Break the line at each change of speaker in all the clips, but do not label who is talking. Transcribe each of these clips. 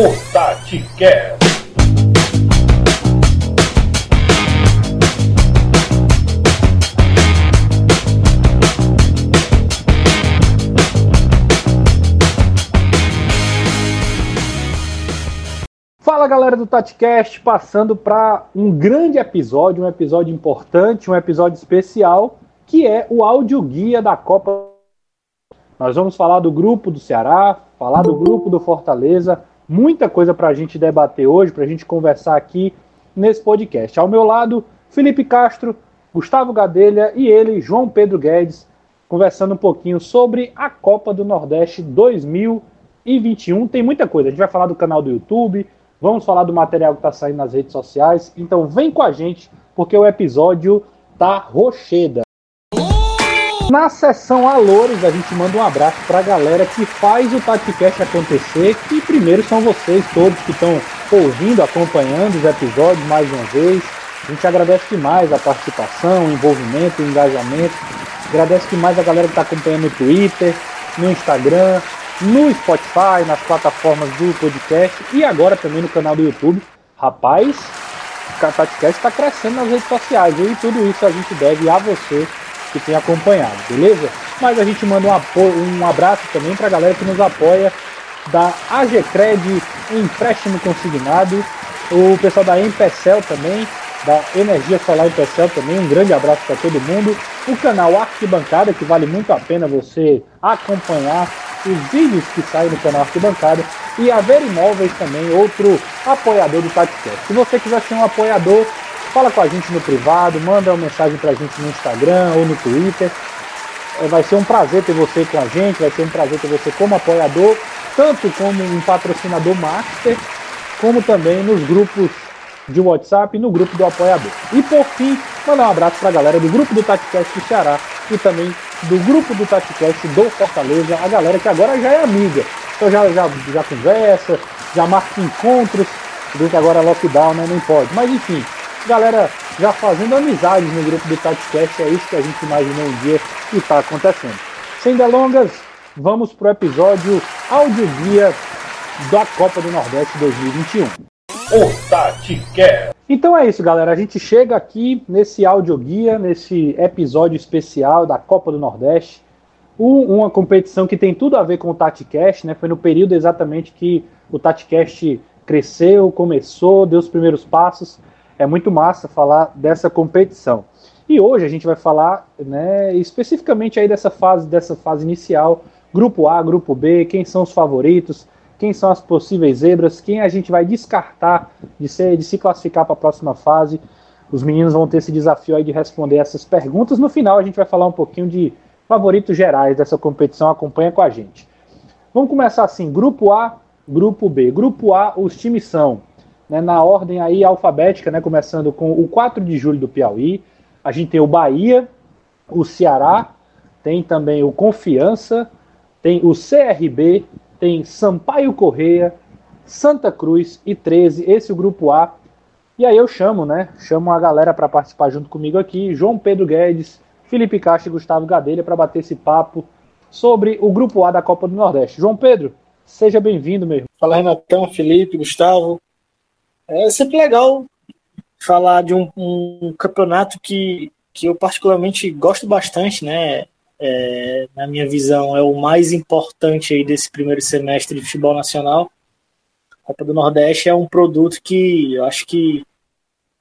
O TatiCast.
Fala galera do TatiCast, passando para um grande episódio, um episódio importante, um episódio especial, que é o áudio guia da Copa. Nós vamos falar do grupo do Ceará, falar do grupo do Fortaleza, muita coisa para a gente debater hoje, para a gente conversar aqui nesse podcast. Ao meu lado, Felipe Castro, Gustavo Gadelha e ele, João Pedro Guedes, conversando um pouquinho sobre a Copa do Nordeste 2021. Tem muita coisa, a gente vai falar do canal do YouTube, vamos falar do material que está saindo nas redes sociais, então vem com a gente, porque o episódio tá rocheda. Na sessão Alores, a gente manda um abraço para a galera que faz o TatiCast acontecer, que primeiro são vocês todos que estão ouvindo, acompanhando os episódios mais uma vez. A gente agradece demais a participação, o envolvimento, o engajamento. Agradece demais a galera que está acompanhando no Twitter, no Instagram, no Spotify, nas plataformas do podcast e agora também no canal do YouTube. Rapaz, o TatiCast está crescendo nas redes sociais viu? e tudo isso a gente deve a você que tem acompanhado, beleza? Mas a gente manda um, um abraço também para a galera que nos apoia da AGCred Empréstimo Consignado, o pessoal da Empecel também, da Energia Solar Empecel também, um grande abraço para todo mundo, o canal Arquibancada, que vale muito a pena você acompanhar os vídeos que saem no canal Arquibancada, e a Ver Imóveis também, outro apoiador do podcast. Se você quiser ser um apoiador, Fala com a gente no privado, manda uma mensagem pra gente no Instagram ou no Twitter. É, vai ser um prazer ter você com a gente, vai ser um prazer ter você como apoiador, tanto como um patrocinador master, como também nos grupos de WhatsApp e no grupo do apoiador. E por fim, mandar um abraço para a galera do grupo do TatiCast do Ceará e também do grupo do TatiCast do Fortaleza, a galera que agora já é amiga. Então já, já, já conversa, já marca encontros, que agora é lockdown, né? Não pode. Mas enfim, galera já fazendo amizades no grupo do TatiCast, é isso que a gente imaginou um dia e está acontecendo. Sem delongas, vamos para o episódio áudio guia da Copa do Nordeste 2021.
O TatiCast.
Então é isso, galera. A gente chega aqui nesse áudio guia, nesse episódio especial da Copa do Nordeste. uma competição que tem tudo a ver com o TatiCast, né? Foi no período exatamente que o TatiCast cresceu, começou, deu os primeiros passos é muito massa falar dessa competição. E hoje a gente vai falar né, especificamente aí dessa fase, dessa fase inicial, grupo A, grupo B, quem são os favoritos, quem são as possíveis zebras, quem a gente vai descartar de, ser, de se classificar para a próxima fase. Os meninos vão ter esse desafio aí de responder essas perguntas. No final a gente vai falar um pouquinho de favoritos gerais dessa competição. Acompanha com a gente. Vamos começar assim: Grupo A, Grupo B. Grupo A, os times são né, na ordem aí alfabética, né, começando com o 4 de julho do Piauí. A gente tem o Bahia, o Ceará, tem também o Confiança, tem o CRB, tem Sampaio Correia, Santa Cruz e 13, esse é o grupo A. E aí eu chamo, né? Chamo a galera para participar junto comigo aqui, João Pedro Guedes, Felipe Castro e Gustavo Gadelha para bater esse papo sobre o grupo A da Copa do Nordeste. João Pedro, seja bem-vindo, meu irmão.
Fala Renatão, Felipe, Gustavo. É sempre legal falar de um, um campeonato que, que eu particularmente gosto bastante, né? É, na minha visão, é o mais importante aí desse primeiro semestre de futebol nacional. A Copa do Nordeste é um produto que eu acho que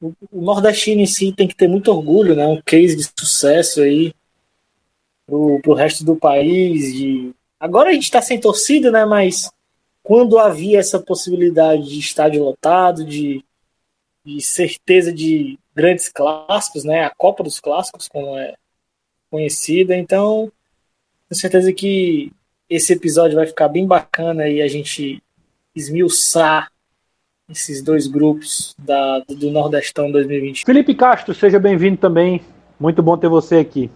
o, nordestino em si tem que ter muito orgulho, né? Um case de sucesso aí pro, pro resto do país. De... Agora a gente está sem torcida, né? Mas quando havia essa possibilidade de estádio lotado, de, de certeza de grandes clássicos, né? A Copa dos Clássicos, como é conhecida. Então, tenho certeza que esse episódio vai ficar bem bacana e a gente esmiuçar esses dois grupos da, do Nordestão 2020.
Felipe Castro, seja bem-vindo também. Muito bom ter você aqui.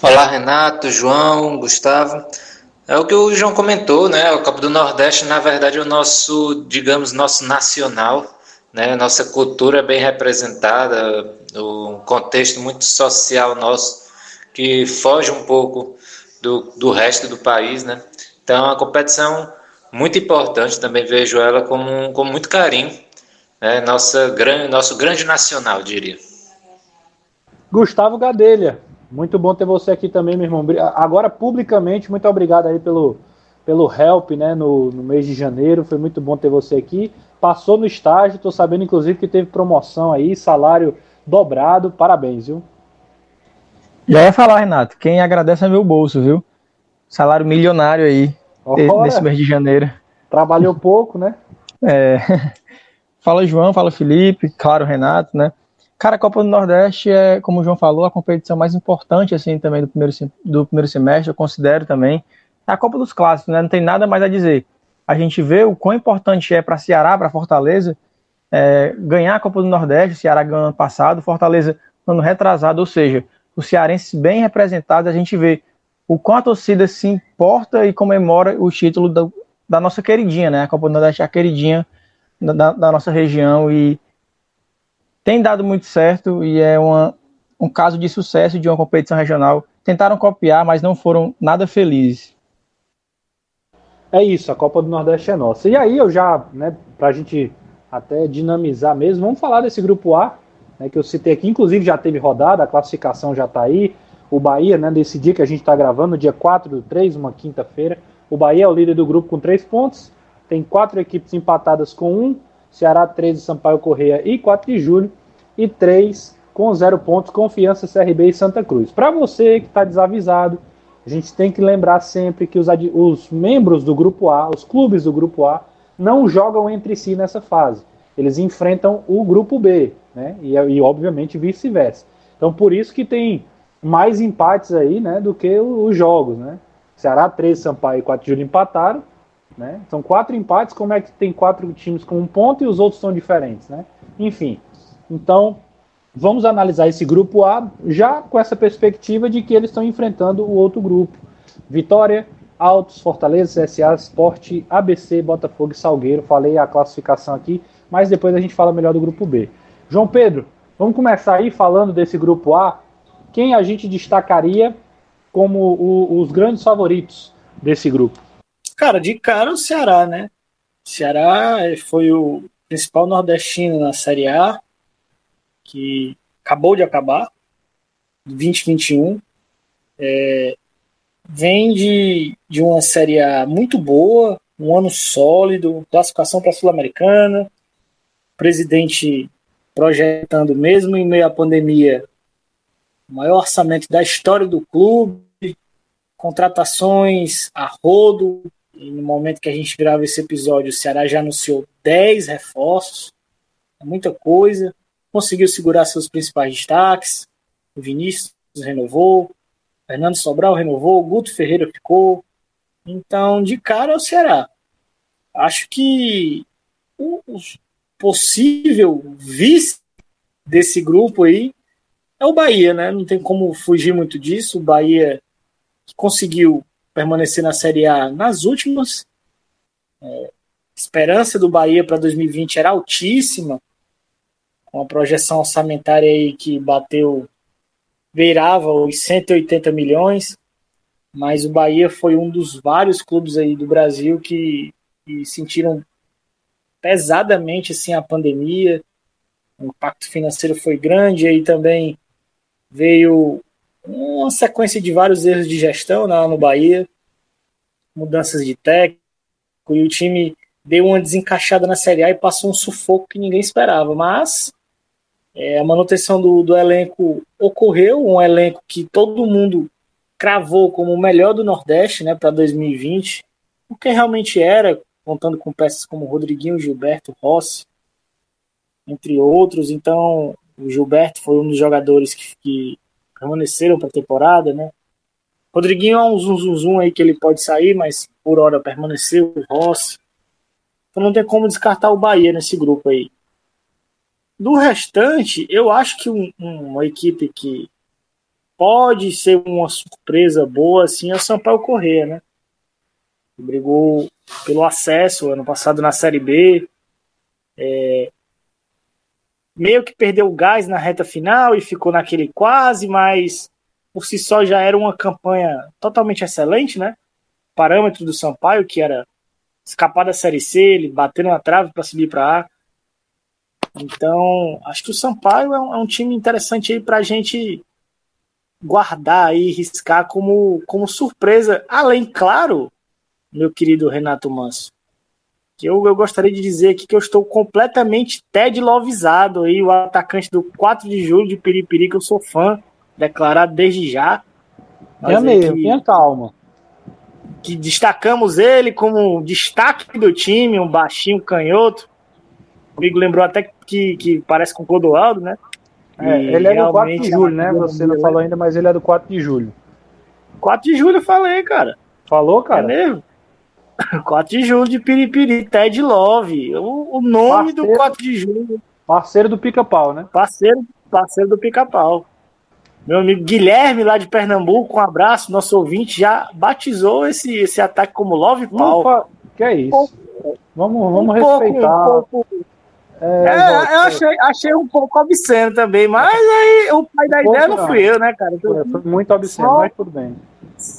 Olá, Renato, João, Gustavo. É o que o João comentou, né? O Copa do Nordeste, na verdade, é o nosso, digamos, nosso nacional, né? Nossa cultura é bem representada, um contexto muito social nosso que foge um pouco do, do resto do país, né? Então, é uma competição muito importante, também vejo ela como, com muito carinho, né? Nossa, grande, nosso grande nacional, diria.
Gustavo Gadelha, muito bom ter você aqui também, meu irmão. Agora, publicamente, muito obrigado aí pelo, pelo help né, no, no mês de janeiro. Foi muito bom ter você aqui. Passou no estágio, estou sabendo, inclusive, que teve promoção aí, salário dobrado. Parabéns, viu?
Já ia falar, Renato. Quem agradece é meu bolso, viu? Salário milionário aí, Ora, nesse mês de janeiro.
Trabalhou pouco, né?
É. Fala João, fala Felipe, claro, Renato, né? Cara, a Copa do Nordeste é, como o João falou, a competição mais importante, assim, também do primeiro, do primeiro semestre, eu considero também. É a Copa dos Clássicos, né? Não tem nada mais a dizer. A gente vê o quão importante é para Ceará, para Fortaleza, é, ganhar a Copa do Nordeste, o Ceará ganhou ano passado, Fortaleza ano retrasado, ou seja, os cearenses bem representados, a gente vê o quanto a torcida se importa e comemora o título da, da nossa queridinha, né? A Copa do Nordeste é a queridinha da, da nossa região e tem dado muito certo e é uma, um caso de sucesso de uma competição regional. Tentaram copiar, mas não foram nada felizes.
É isso, a Copa do Nordeste é nossa. E aí eu já, né, para a gente até dinamizar mesmo, vamos falar desse grupo A, né, que eu citei aqui, inclusive já teve rodada, a classificação já está aí. O Bahia, né, desse dia que a gente está gravando, dia 4 do 3, uma quinta-feira, o Bahia é o líder do grupo com três pontos, tem quatro equipes empatadas com um, Ceará 13, Sampaio Correia e 4 de julho, e 3 com 0 pontos, Confiança, CRB e Santa Cruz. Para você que está desavisado, a gente tem que lembrar sempre que os, os membros do Grupo A, os clubes do Grupo A, não jogam entre si nessa fase. Eles enfrentam o Grupo B, né? E, e obviamente vice-versa. Então por isso que tem mais empates aí, né, do que os jogos, né? Ceará 3, Sampaio e 4 de julho empataram, né? São quatro empates, como é que tem quatro times com um ponto e os outros são diferentes, né? Enfim, então vamos analisar esse grupo A já com essa perspectiva de que eles estão enfrentando o outro grupo. Vitória, Altos, Fortaleza, CSA, Sport, ABC, Botafogo e Salgueiro. Falei a classificação aqui, mas depois a gente fala melhor do grupo B. João Pedro, vamos começar aí falando desse grupo A. Quem a gente destacaria como o, os grandes favoritos desse grupo?
Cara, de cara o Ceará, né? Ceará foi o principal nordestino na Série A, que acabou de acabar, 2021. É, vem de, de uma Série A muito boa, um ano sólido, classificação para a Sul-Americana, presidente projetando, mesmo em meio à pandemia, o maior orçamento da história do clube, contratações a rodo, e no momento que a gente grava esse episódio, o Ceará já anunciou 10 reforços, é muita coisa. Conseguiu segurar seus principais destaques. O Vinícius renovou, Fernando Sobral renovou, Guto Ferreira ficou. Então, de cara, é o Ceará. Acho que o possível vice desse grupo aí é o Bahia, né? Não tem como fugir muito disso. O Bahia conseguiu permanecer na Série A nas últimas. É, esperança do Bahia para 2020 era altíssima, com a projeção orçamentária aí que bateu, beirava os 180 milhões, mas o Bahia foi um dos vários clubes aí do Brasil que, que sentiram pesadamente assim a pandemia, o impacto financeiro foi grande, aí também veio uma sequência de vários erros de gestão lá no Bahia, mudanças de técnico, e o time deu uma desencaixada na Série A e passou um sufoco que ninguém esperava. Mas é, a manutenção do, do elenco ocorreu, um elenco que todo mundo cravou como o melhor do Nordeste né, para 2020, o que realmente era, contando com peças como Rodriguinho, Gilberto, Rossi, entre outros. Então, o Gilberto foi um dos jogadores que, que permaneceram para a temporada, né? Rodriguinho é um zum, zum, zum aí que ele pode sair, mas por hora permaneceu o Rossi. Então não tem como descartar o Bahia nesse grupo aí. Do restante, eu acho que um, uma equipe que pode ser uma surpresa boa assim é o Sampaio Corrêa, né? Brigou pelo acesso ano passado na Série B. É, meio que perdeu o gás na reta final e ficou naquele quase, mas por si só já era uma campanha totalmente excelente, né? Parâmetro do Sampaio, que era escapar da Série C, ele bateu na trave para subir para A. Então, acho que o Sampaio é um, é um time interessante aí para a gente guardar e riscar como, como surpresa. Além, claro, meu querido Renato Manso, que eu, eu gostaria de dizer aqui que eu estou completamente Ted Lovezado aí, o atacante do 4 de julho de Piripiri, que eu sou fã, declarado desde já.
Tenha mesmo, que, tenha calma.
Que destacamos ele como destaque do time, um baixinho canhoto. O amigo lembrou até que, que parece com o Clodoaldo, né?
É, ele é do 4 de julho, né? Você não falou ainda, mas ele é do 4 de julho.
4 de julho eu falei, cara.
Falou, cara?
É mesmo? 4 de julho de Piripiri, Ted Love. O, o nome parceiro, do 4 de julho.
Parceiro do pica-pau, né?
Parceiro, parceiro do pica-pau. Meu amigo Guilherme, lá de Pernambuco, um abraço. Nosso ouvinte já batizou esse, esse ataque como Love Pau.
Que é isso? vamos vamos um respeitar. Pouco, um pouco,
é, é, eu achei, achei um pouco obsceno também, mas aí o pai da ideia não, fui eu, né, cara?
Foi, foi muito obsceno, Só... mas tudo bem.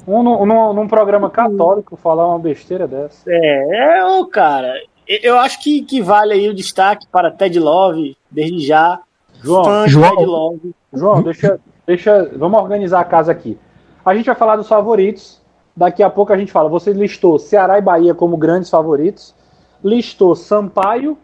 Um, num, num programa católico falar uma besteira dessa.
É, é, ô, cara, eu acho que, que vale aí o destaque para Ted Love, desde já.
João, João, Ted Love. João, deixa, deixa, vamos organizar a casa aqui. A gente vai falar dos favoritos. Daqui a pouco a gente fala. Você listou Ceará e Bahia como grandes favoritos. Listou Sampaio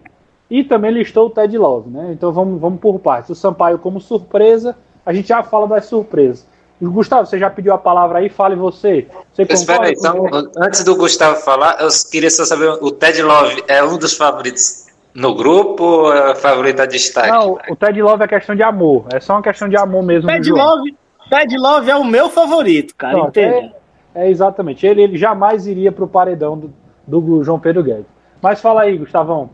e também listou o Ted Love, né? Então vamos, vamos por partes. O Sampaio como surpresa. A gente já fala das surpresas. Gustavo, você já pediu a palavra aí, fale você. você
Espera aí, então, antes do Gustavo falar, eu queria só saber, o Ted Love é um dos favoritos no grupo ou é favorito a destaque?
Não, o Ted Love é questão de amor, é só uma questão de amor mesmo.
Ted Love, Ted Love é o meu favorito, cara, Não,
é, é, exatamente, ele, ele jamais iria para o paredão do, do João Pedro Guedes. Mas fala aí, Gustavão.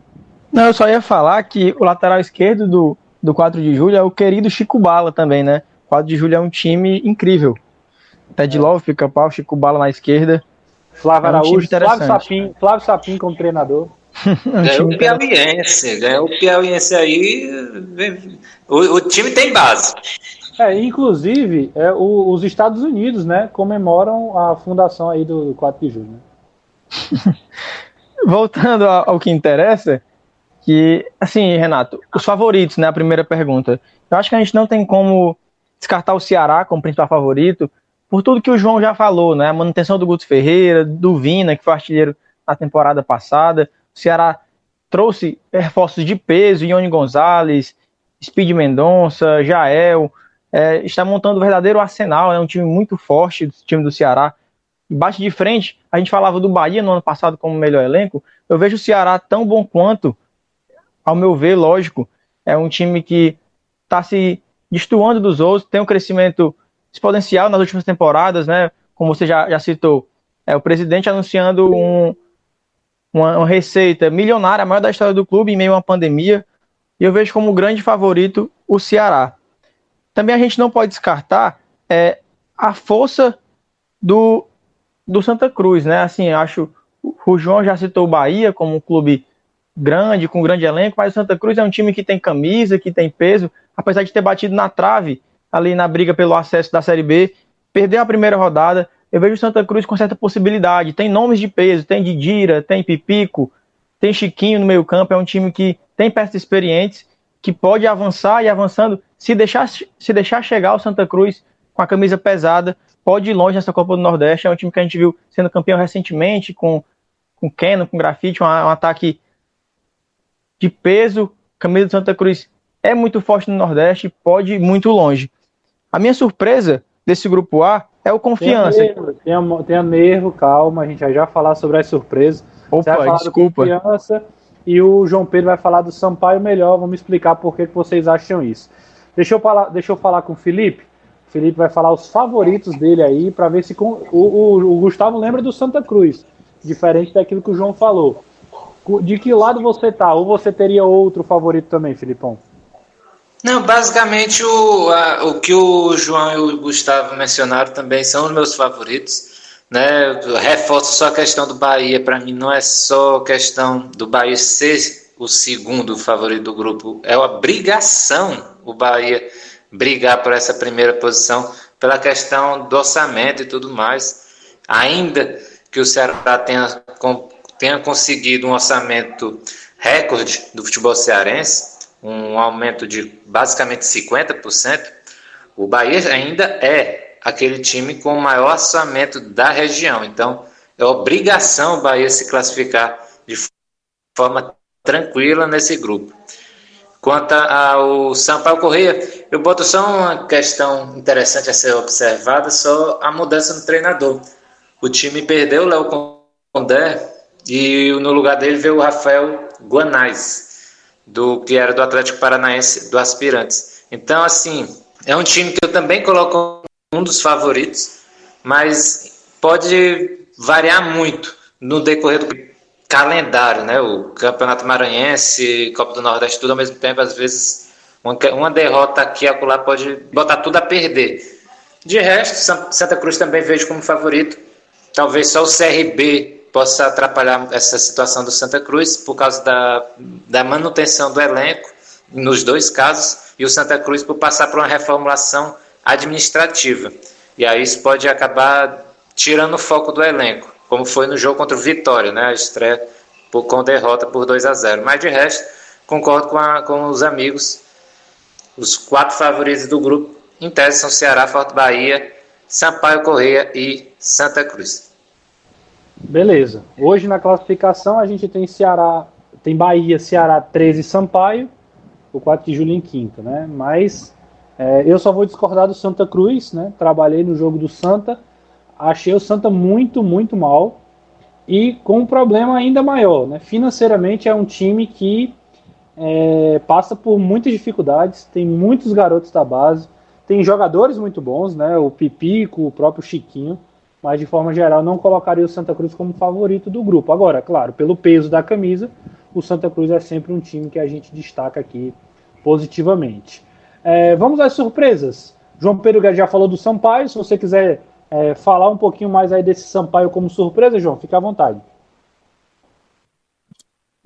Não, eu só ia falar que o lateral esquerdo do, do 4 de julho é o querido Chico Bala também, né? 4 de julho é um time incrível. Ted é. Love, Pica-Pau, Chico Bala na esquerda.
Flávio é um Araújo, Flávio Sapim, Flávio Sapim como treinador.
é ganhou o Piauiense, ganhou o Piauiense aí. O, o, time tem base.
É, inclusive, é, o, os Estados Unidos, né, comemoram a fundação aí do 4 de julho. Né?
Voltando ao, ao que interessa, que, assim, Renato, os favoritos, né, a primeira pergunta. Eu acho que a gente não tem como descartar o Ceará como principal favorito, por tudo que o João já falou, né? A manutenção do Guto Ferreira, do Vina, que foi artilheiro na temporada passada. O Ceará trouxe reforços de peso, Ione Gonzalez, Speed Mendonça, Jael. É, está montando um verdadeiro arsenal, é um time muito forte, o time do Ceará. Bate de frente, a gente falava do Bahia no ano passado como melhor elenco. Eu vejo o Ceará tão bom quanto, ao meu ver, lógico. É um time que está se destoando dos outros, tem um crescimento exponencial nas últimas temporadas, né? Como você já, já citou, é o presidente anunciando um, uma, uma, receita milionária, a maior da história do clube, em meio a uma pandemia. E eu vejo como grande favorito o Ceará. Também a gente não pode descartar é, a força do, do Santa Cruz, né? Assim, acho o João já citou o Bahia como um clube grande, com um grande elenco, mas o Santa Cruz é um time que tem camisa, que tem peso, apesar de ter batido na trave ali na briga pelo acesso da Série B, perdeu a primeira rodada. Eu vejo o Santa Cruz com certa possibilidade. Tem nomes de peso, tem Didira, tem Pipico, tem Chiquinho no meio-campo. É um time que tem peças experientes, que pode avançar e avançando. Se deixar, se deixar chegar o Santa Cruz com a camisa pesada, pode ir longe nessa Copa do Nordeste. É um time que a gente viu sendo campeão recentemente, com, com Keno, com Grafite, um, um ataque de peso. Camisa do Santa Cruz é muito forte no Nordeste, pode ir muito longe. A minha surpresa desse grupo A é o Confiança.
Tenha nervo, tenha, tenha nervo calma, a gente vai já falar sobre as surpresas.
Opa, desculpa.
Confiança e o João Pedro vai falar do Sampaio melhor. Vamos explicar por que, que vocês acham isso. Deixa eu, falar, deixa eu falar com o Felipe. O Felipe vai falar os favoritos dele aí, para ver se com, o, o, o Gustavo lembra do Santa Cruz, diferente daquilo que o João falou. De que lado você tá? Ou você teria outro favorito também, Filipão?
Não, basicamente o, a, o que o João e o Gustavo mencionaram também são os meus favoritos. Né? Reforço só a questão do Bahia, para mim não é só questão do Bahia ser o segundo favorito do grupo, é a obrigação o Bahia brigar por essa primeira posição pela questão do orçamento e tudo mais. Ainda que o Ceará tenha tenha conseguido um orçamento recorde do futebol cearense, um aumento de basicamente 50%, o Bahia ainda é aquele time com o maior orçamento da região. Então, é obrigação o Bahia se classificar de forma tranquila nesse grupo. Quanto ao Sampaio Corrêa, eu boto só uma questão interessante a ser observada, só a mudança no treinador. O time perdeu o Léo Condé e no lugar dele veio o Rafael Guanais, do, que era do Atlético Paranaense, do Aspirantes. Então, assim, é um time que eu também coloco um dos favoritos, mas pode variar muito no decorrer do calendário, né? O Campeonato Maranhense, Copa do Nordeste, tudo ao mesmo tempo, às vezes uma, derrota aqui e acolá pode botar tudo a perder. De resto, Santa Cruz também vejo como favorito. Talvez só o CRB possa atrapalhar essa situação do Santa Cruz por causa da, da manutenção do elenco, nos dois casos, e o Santa Cruz por passar por uma reformulação administrativa. E aí isso pode acabar tirando o foco do elenco como foi no jogo contra o Vitória, né? A estreia por, com derrota por 2 a 0 Mas de resto, concordo com, a, com os amigos. Os quatro favoritos do grupo, em tese, são Ceará, Forte Bahia, Sampaio Correia e Santa Cruz.
Beleza. Hoje na classificação a gente tem Ceará, tem Bahia, Ceará 13 Sampaio, o 4 de julho em quinta, né? Mas é, eu só vou discordar do Santa Cruz, né? Trabalhei no jogo do Santa achei o Santa muito, muito mal e com um problema ainda maior. Né? Financeiramente é um time que é, passa por muitas dificuldades, tem muitos garotos da base, tem jogadores muito bons, né? o Pipico, o próprio Chiquinho, mas de forma geral não colocaria o Santa Cruz como favorito do grupo. Agora, claro, pelo peso da camisa, o Santa Cruz é sempre um time que a gente destaca aqui positivamente. É, vamos às surpresas. João Pedro já falou do Sampaio, se você quiser é, falar um pouquinho mais aí desse Sampaio como surpresa, João, fica à vontade.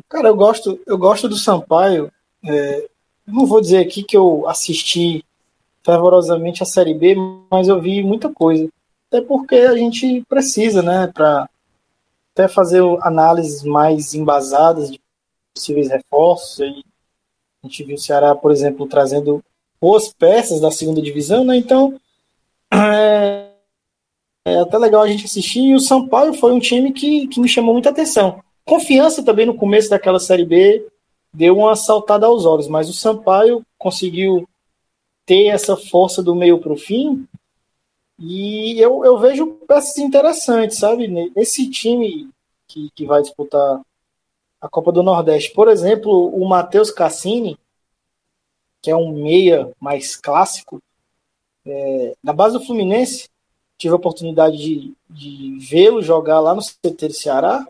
Cara, eu gosto, eu gosto do Sampaio. É, não vou dizer aqui que eu assisti fervorosamente a Série B, mas eu vi muita coisa. Até porque a gente precisa, né, para até fazer análises mais embasadas de possíveis reforços. Aí a gente viu o Ceará, por exemplo, trazendo boas peças da segunda divisão, né? Então, é, é até legal a gente assistir. E o Sampaio foi um time que, que me chamou muita atenção. Confiança também no começo daquela Série B deu uma saltada aos olhos, mas o Sampaio conseguiu ter essa força do meio para o fim. E eu, eu vejo peças interessantes, sabe? Esse time que, que vai disputar a Copa do Nordeste. Por exemplo, o Matheus Cassini, que é um meia mais clássico, é, na base do Fluminense, tive a oportunidade de, de vê-lo jogar lá no CT de Ceará,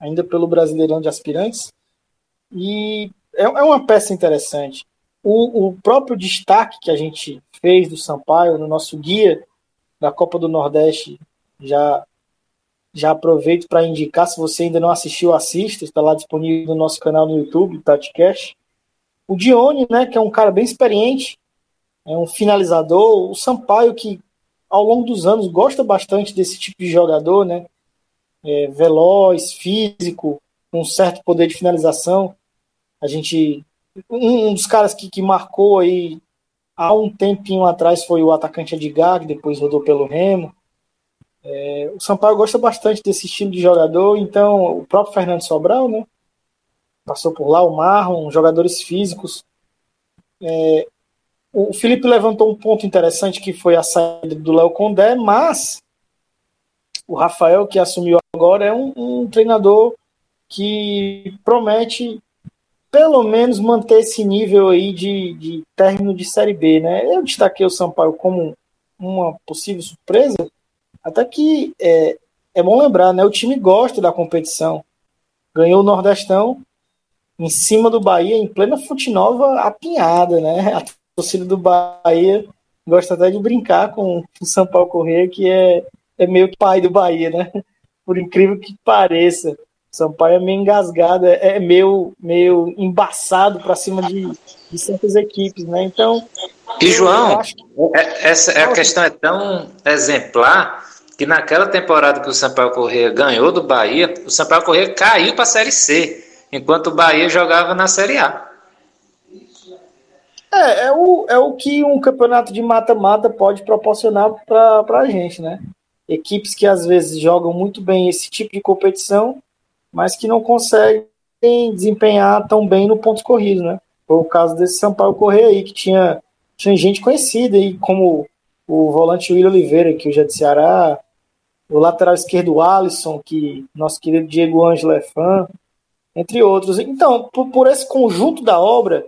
ainda pelo Brasileirão de Aspirantes, e é, é uma peça interessante. O, o, próprio destaque que a gente fez do Sampaio no nosso guia da Copa do Nordeste, já, já aproveito para indicar, se você ainda não assistiu, assista, está lá disponível no nosso canal no YouTube, TatiCast. O Dione, né, que é um cara bem experiente, é um finalizador, o Sampaio que ao longo dos anos gosta bastante desse tipo de jogador, né? É, veloz, físico, com um certo poder de finalização. A gente. Um, um dos caras que, que marcou aí há um tempinho atrás foi o atacante Edgar, que depois rodou pelo Remo. É, o Sampaio gosta bastante desse estilo de jogador, então o próprio Fernando Sobral, né? Passou por lá, o Marlon, jogadores físicos. É, o Felipe levantou um ponto interessante que foi a saída do Léo Condé, mas o Rafael, que assumiu agora, é um, um, treinador que promete pelo menos manter esse nível aí de, de término de Série B, né? Eu destaquei o Sampaio como uma possível surpresa, até que é, é bom lembrar, né? O time gosta da competição. Ganhou o Nordestão em cima do Bahia, em plena Futinova apinhada, né? torcida do Bahia gosta até de brincar com o São Paulo Correia, que é, é meio pai do Bahia, né? Por incrível que pareça. São Paulo é meio engasgado, é, é meio, meio embaçado para cima de, de certas equipes, né? Então.
E João, que... É, essa é a questão é tão exemplar que naquela temporada que o Sampaio Corrêa ganhou do Bahia, o Sampaio Corrêa caiu para a Série C, enquanto o Bahia jogava na Série A.
É, é o, é o que um campeonato de mata-mata pode proporcionar para a gente, né? Equipes que às vezes jogam muito bem esse tipo de competição, mas que não conseguem desempenhar tão bem no ponto corrido, né? Foi o caso desse Sampaio Correia aí, que tinha, tinha gente conhecida, aí, como o volante William Oliveira, que hoje é de Ceará, o lateral esquerdo Alisson, que nosso querido Diego Ângelo é fã, entre outros. Então, por, por esse conjunto da obra,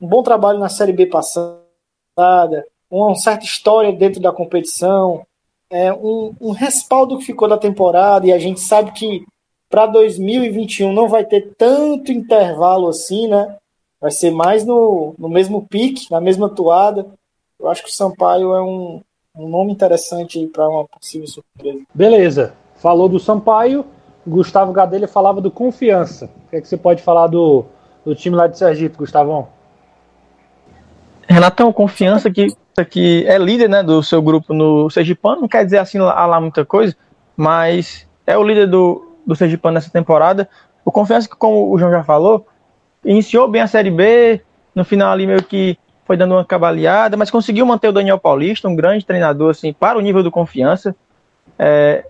um bom trabalho na Série B passada, uma certa história dentro da competição, é, um, um respaldo que ficou da temporada, e a gente sabe que para 2021 não vai ter tanto intervalo assim, né? Vai ser mais no, no mesmo pique, na mesma toada. Eu acho que o Sampaio é um, um nome interessante para uma possível surpresa.
Beleza. Falou do Sampaio, Gustavo Gadelha falava do Confiança. O que, é que você pode falar do, do time lá de Sergipe, Gustavão?
Renatão, Confiança que, que é líder né, do seu grupo no Sergipano, não quer dizer assim lá, lá muita coisa, mas é o líder do, do Sergipano nessa temporada. O Confiança que, como o João já falou, iniciou bem a Série B, no final ali meio que foi dando uma cabaleada, mas conseguiu manter o Daniel Paulista, um grande treinador assim, para o nível do confiança. É,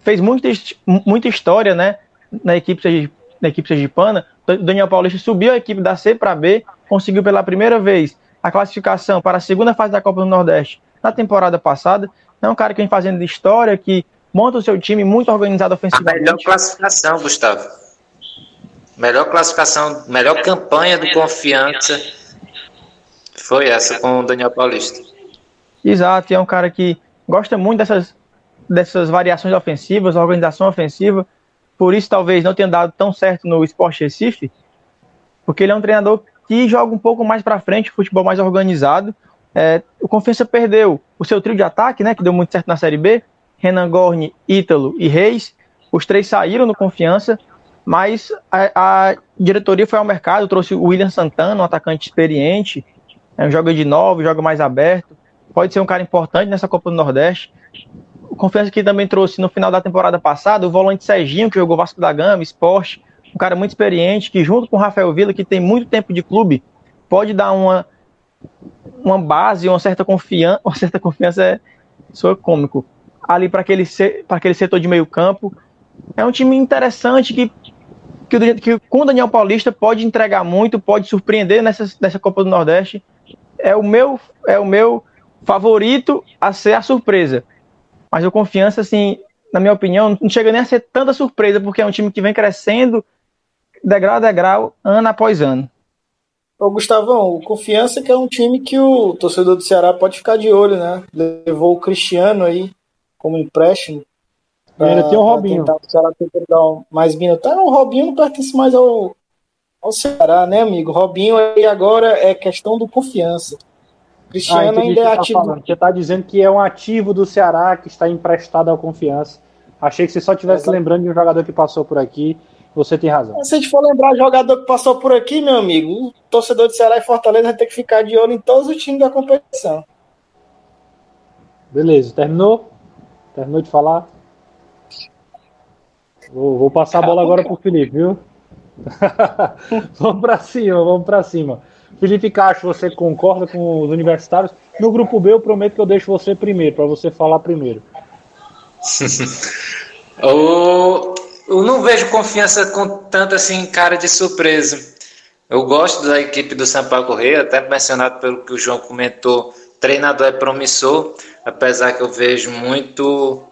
fez muita, muita história né, na, equipe, na equipe sergipana. O Daniel Paulista subiu a equipe da C para B, conseguiu pela primeira vez a classificação para a segunda fase da Copa do Nordeste na temporada passada. É um cara que vem fazendo história, que monta o seu time muito organizado ofensivamente.
A melhor classificação, Gustavo. Melhor classificação, melhor campanha do Confiança foi essa com o Daniel Paulista.
Exato, e é um cara que gosta muito dessas, dessas variações ofensivas, organização ofensiva. Por isso, talvez não tenha dado tão certo no Sport Recife, porque ele é um treinador que joga um pouco mais para frente, futebol mais organizado. É, o Confiança perdeu o seu trio de ataque, né, que deu muito certo na Série B. Renan Gorni, Ítalo e Reis. Os três saíram no Confiança mas a, a, diretoria foi ao mercado, trouxe o William Santana, um atacante experiente, é um jogador de novo, joga mais aberto, pode ser um cara importante nessa Copa do Nordeste. Confiança que também trouxe no final da temporada passada o volante Serginho, que jogou Vasco da Gama, esporte, um cara muito experiente, que junto com o Rafael Vila, que tem muito tempo de clube, pode dar uma, uma base, uma certa confiança, uma certa confiança é sou cômico, ali para aquele, aquele setor de meio campo. É um time interessante que que, que com o Daniel Paulista pode entregar muito, pode surpreender nessa, nessa Copa do Nordeste. É o meu é o meu favorito a ser a surpresa. Mas o Confiança, assim, na minha opinião, não chega nem a ser tanta surpresa, porque é um time que vem crescendo degrau a degrau, ano após ano.
Ô, Gustavão, o Confiança que é um time que o torcedor do Ceará pode ficar de olho, né? Levou o Cristiano aí como empréstimo
Pra, ainda tem o Robinho.
Tentar, dar mais minutos. o Robinho não pertence mais ao, ao Ceará, né, amigo? Robinho aí agora é questão do confiança.
Cristiano ah, ainda é tá ativo. Falando. Você está dizendo que é um ativo do Ceará que está emprestado ao confiança. Achei que você só estivesse lembrando de um jogador que passou por aqui. Você tem razão.
Se a gente for lembrar jogador que passou por aqui, meu amigo, o torcedor de Ceará e Fortaleza vai ter que ficar de olho em todos os times da competição.
Beleza, terminou? Terminou de falar? Vou, vou passar a bola agora pro Felipe, viu? vamos para cima, vamos para cima. Felipe Cacho, você concorda com os universitários? No grupo B, eu prometo que eu deixo você primeiro, para você falar primeiro.
eu, não vejo confiança com tanta assim cara de surpresa. Eu gosto da equipe do Sampaio Correia, até mencionado pelo que o João comentou, treinador é promissor, apesar que eu vejo muito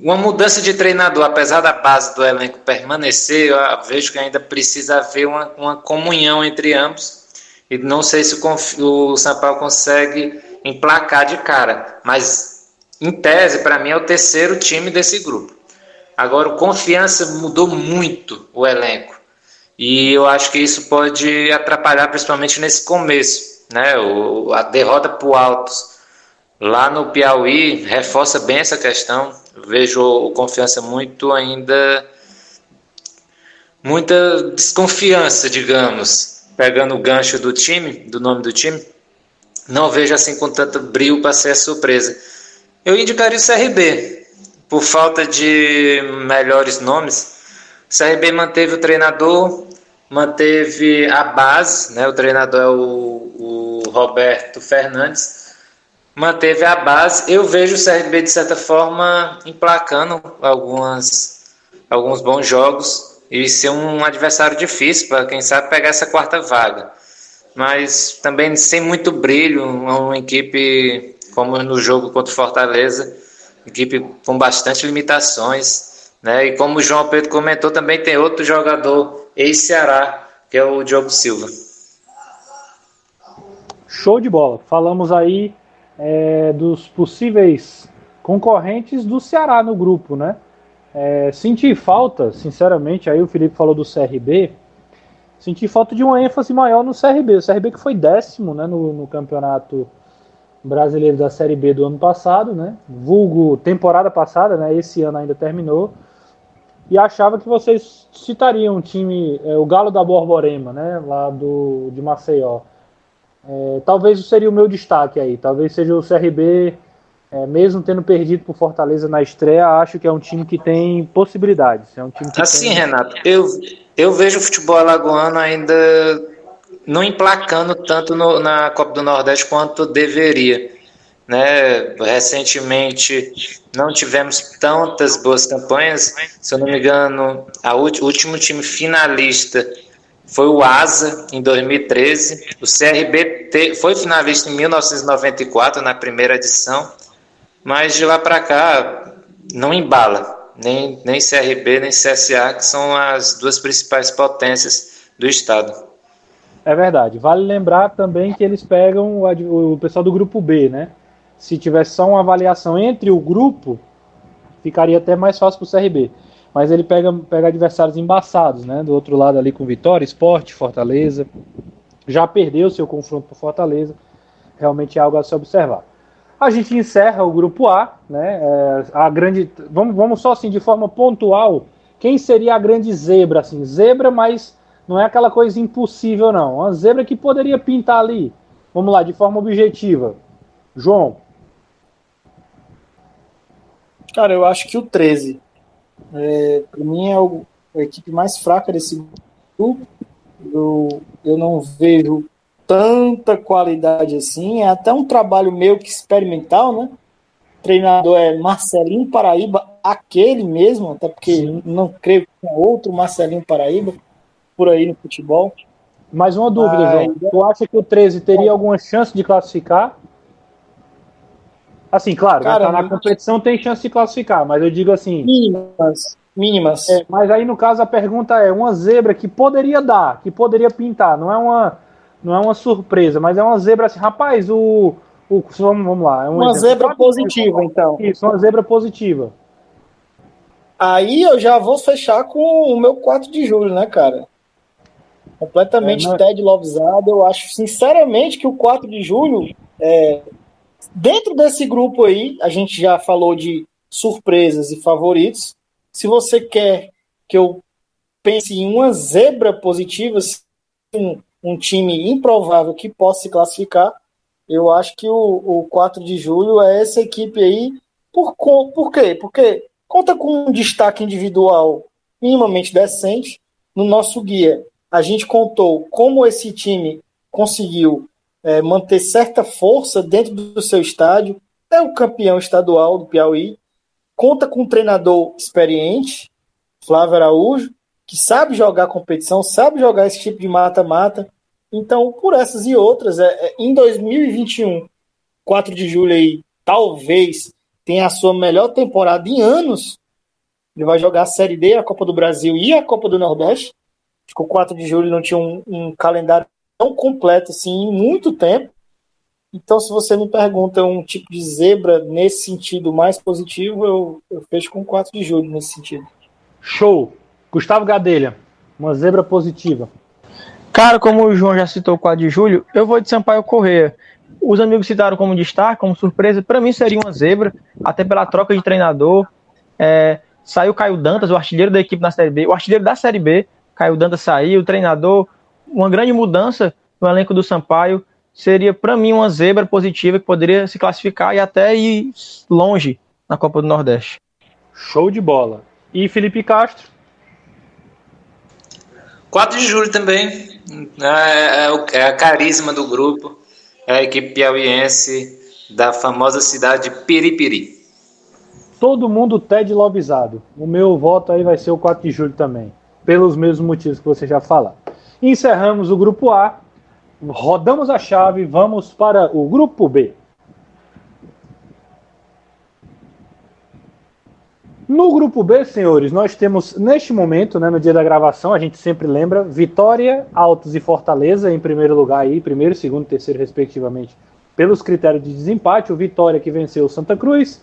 uma mudança de treinador, apesar da base do elenco permanecer, eu vejo que ainda precisa haver uma, uma comunhão entre ambos. E não sei se o, o São Paulo consegue emplacar de cara, mas em tese, para mim, é o terceiro time desse grupo. Agora, o Confiança mudou muito o elenco. E eu acho que isso pode atrapalhar, principalmente nesse começo. Né? O, a derrota para o Altos lá no Piauí reforça bem essa questão vejo o confiança muito ainda muita desconfiança, digamos, pegando o gancho do time, do nome do time. Não vejo assim com tanto brilho para ser surpresa. Eu indicaria o CRB. por falta de melhores nomes, o CRB manteve o treinador, manteve a base, né? O treinador é o, o Roberto Fernandes, manteve a base. Eu vejo o CRB de certa forma emplacando algumas, alguns bons jogos e ser um adversário difícil para quem sabe pegar essa quarta vaga. Mas também sem muito brilho, uma equipe como no jogo contra o Fortaleza, equipe com bastante limitações, né? E como o João Pedro comentou, também tem outro jogador ex-Ceará, que é o Diogo Silva.
Show de bola. Falamos aí é, dos possíveis concorrentes do Ceará no grupo, né? É, senti falta, sinceramente, aí o Felipe falou do CRB, senti falta de uma ênfase maior no CRB. O CRB que foi décimo né, no, no campeonato brasileiro da Série B do ano passado, né? Vulgo temporada passada, né? Esse ano ainda terminou. E achava que vocês citariam um time, é, o Galo da Borborema, né? Lá do, de Maceió. É, talvez seria o meu destaque aí. Talvez seja o CRB, é, mesmo tendo perdido por Fortaleza na estreia, acho que é um time que tem possibilidades. É um time
assim,
tem...
Renato, eu, eu vejo o futebol alagoano ainda não emplacando tanto no, na Copa do Nordeste quanto deveria. Né? Recentemente não tivemos tantas boas campanhas. Se eu não me engano, o último time finalista foi o Asa em 2013. O CRB foi finalista em 1994 na primeira edição, mas de lá para cá não embala. Nem, nem CRB nem CSA, que são as duas principais potências do estado.
É verdade. Vale lembrar também que eles pegam o, o pessoal do grupo B, né? Se tivesse só uma avaliação entre o grupo, ficaria até mais fácil para o CRB. Mas ele pega, pega adversários embaçados, né? Do outro lado ali com Vitória, Esporte, Fortaleza. Já perdeu seu confronto por Fortaleza. Realmente é algo a se observar. A gente encerra o grupo A, né? É, a grande. Vamos, vamos só assim, de forma pontual. Quem seria a grande zebra, assim? Zebra, mas não é aquela coisa impossível, não. Uma zebra que poderia pintar ali. Vamos lá, de forma objetiva. João.
Cara, eu acho que o 13. É, para mim é o, a equipe mais fraca desse grupo. Eu, eu não vejo tanta qualidade assim. É até um trabalho meio que experimental, né? O treinador é Marcelinho Paraíba, aquele mesmo, até porque Sim. não creio que tenha outro Marcelinho Paraíba por aí no futebol.
Mais uma dúvida, João. Tu acha que o 13 teria alguma chance de classificar? Assim, claro, né, Cara, tá na competição tem chance de classificar, mas eu digo assim.
Mínimas. Mínimas.
É, mas aí, no caso, a pergunta é: uma zebra que poderia dar, que poderia pintar, não é uma, não é uma surpresa, mas é uma zebra assim, rapaz, o. o vamos, vamos lá. É
um uma exemplo. zebra positiva, então.
Isso, uma zebra positiva.
Aí eu já vou fechar com o meu 4 de julho, né, cara? Completamente é, mas... Ted Lovezado. Eu acho, sinceramente, que o 4 de julho, é, dentro desse grupo aí, a gente já falou de surpresas e favoritos. Se você quer que eu pense em uma zebra positiva, um, um time improvável que possa se classificar, eu acho que o, o 4 de julho é essa equipe aí. Por, por quê? Porque conta com um destaque individual minimamente decente. No nosso guia, a gente contou como esse time conseguiu é, manter certa força dentro do seu estádio, é o campeão estadual do Piauí, conta com um treinador experiente, Flávio Araújo, que sabe jogar competição, sabe jogar esse tipo de mata-mata. Então, por essas e outras, é, é, em 2021, 4 de julho aí, talvez tenha a sua melhor temporada em anos. Ele vai jogar a Série D, a Copa do Brasil e a Copa do Nordeste. Acho que o 4 de julho não tinha um, um calendário tão completo assim em muito tempo. Então, se você me pergunta um tipo de zebra nesse sentido mais positivo, eu, eu fecho com 4 de julho nesse sentido.
Show! Gustavo Gadelha, uma zebra positiva.
Cara, como o João já citou o 4 de julho, eu vou de Sampaio Correia. Os amigos citaram como destaque, como surpresa. Para mim seria uma zebra, até pela troca de treinador. É, saiu Caio Dantas, o artilheiro da equipe na Série B, o artilheiro da Série B, Caio Danda saiu, o treinador, uma grande mudança no elenco do Sampaio seria para mim uma zebra positiva que poderia se classificar e até ir longe na Copa do Nordeste.
Show de bola. E Felipe Castro?
4 de julho também. É, é, é a carisma do grupo. É a equipe piauiense da famosa cidade de Piripiri.
Todo mundo Ted lobizado. O meu voto aí vai ser o 4 de julho também. Pelos mesmos motivos que você já falou. Encerramos o grupo A. Rodamos a chave. Vamos para o grupo B. No grupo B, senhores, nós temos neste momento, né, no dia da gravação, a gente sempre lembra, Vitória, Altos e Fortaleza em primeiro lugar aí, primeiro, segundo, terceiro, respectivamente, pelos critérios de desempate. O Vitória que venceu o Santa Cruz,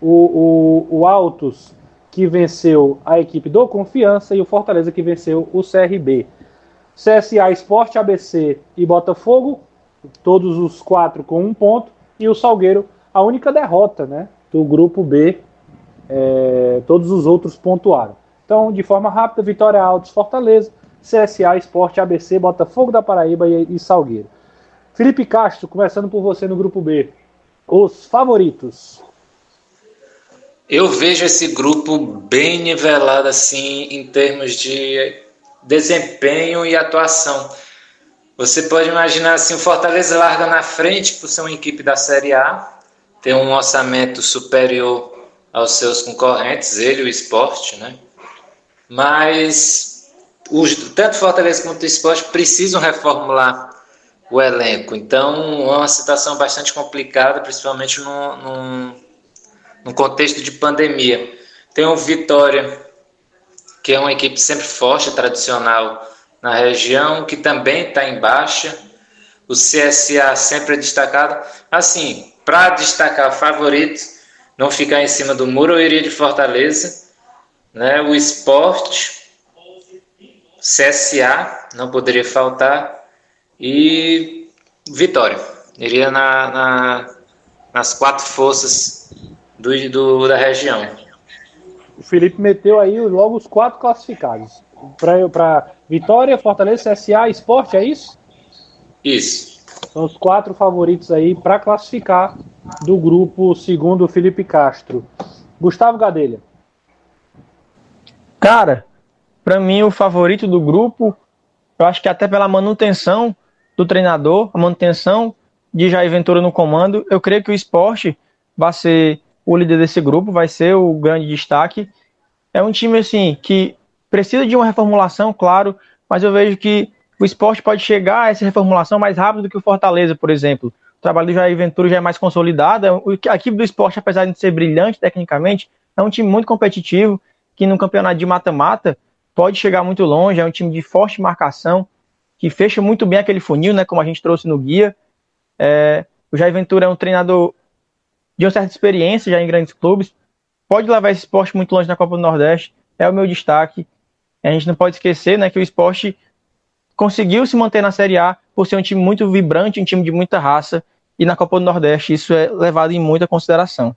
o, o, o Altos que venceu a equipe do Confiança e o Fortaleza que venceu o CRB. CSA, Esporte, ABC e Botafogo, todos os quatro com um ponto, e o Salgueiro, a única derrota né, do grupo B é, todos os outros pontuaram. Então, de forma rápida, Vitória Altos, Fortaleza, CSA, Esporte, ABC, Botafogo da Paraíba e, e Salgueiro. Felipe Castro, começando por você no grupo B. Os favoritos.
Eu vejo esse grupo bem nivelado assim em termos de desempenho e atuação. Você pode imaginar assim, o Fortaleza larga na frente por ser uma equipe da Série A, tem um orçamento superior aos seus concorrentes, ele o esporte, né? Mas os, tanto Fortaleza quanto o esporte precisam reformular o elenco. Então é uma situação bastante complicada, principalmente no, no, no contexto de pandemia. Tem o Vitória, que é uma equipe sempre forte, tradicional na região, que também está em baixa. O CSA sempre é destacado. Assim, para destacar favoritos, não ficar em cima do muro, eu iria de Fortaleza. Né? O esporte, CSA, não poderia faltar. E Vitória. Iria na, na nas quatro forças do, do, da região.
O Felipe meteu aí logo os quatro classificados. Para Vitória, Fortaleza, CSA, Esporte, é isso?
Isso.
São os quatro favoritos aí para classificar do grupo, segundo o Felipe Castro. Gustavo Gadelha.
Cara, para mim o favorito do grupo, eu acho que até pela manutenção do treinador, a manutenção de Jair Ventura no comando, eu creio que o esporte vai ser o líder desse grupo, vai ser o grande destaque. É um time assim que precisa de uma reformulação, claro, mas eu vejo que o esporte pode chegar a essa reformulação mais rápido do que o Fortaleza, por exemplo. O trabalho do Jair Ventura já é mais consolidado. É a equipe do esporte, apesar de ser brilhante tecnicamente, é um time muito competitivo, que no campeonato de mata-mata pode chegar muito longe. É um time de forte marcação, que fecha muito bem aquele funil, né, como a gente trouxe no guia. É, o Jair Ventura é um treinador de uma certa experiência já em grandes clubes, pode levar esse esporte muito longe na Copa do Nordeste, é o meu destaque. A gente não pode esquecer né, que o esporte conseguiu se manter na Série A por ser um time muito vibrante, um time de muita raça, e na Copa do Nordeste isso é levado em muita consideração.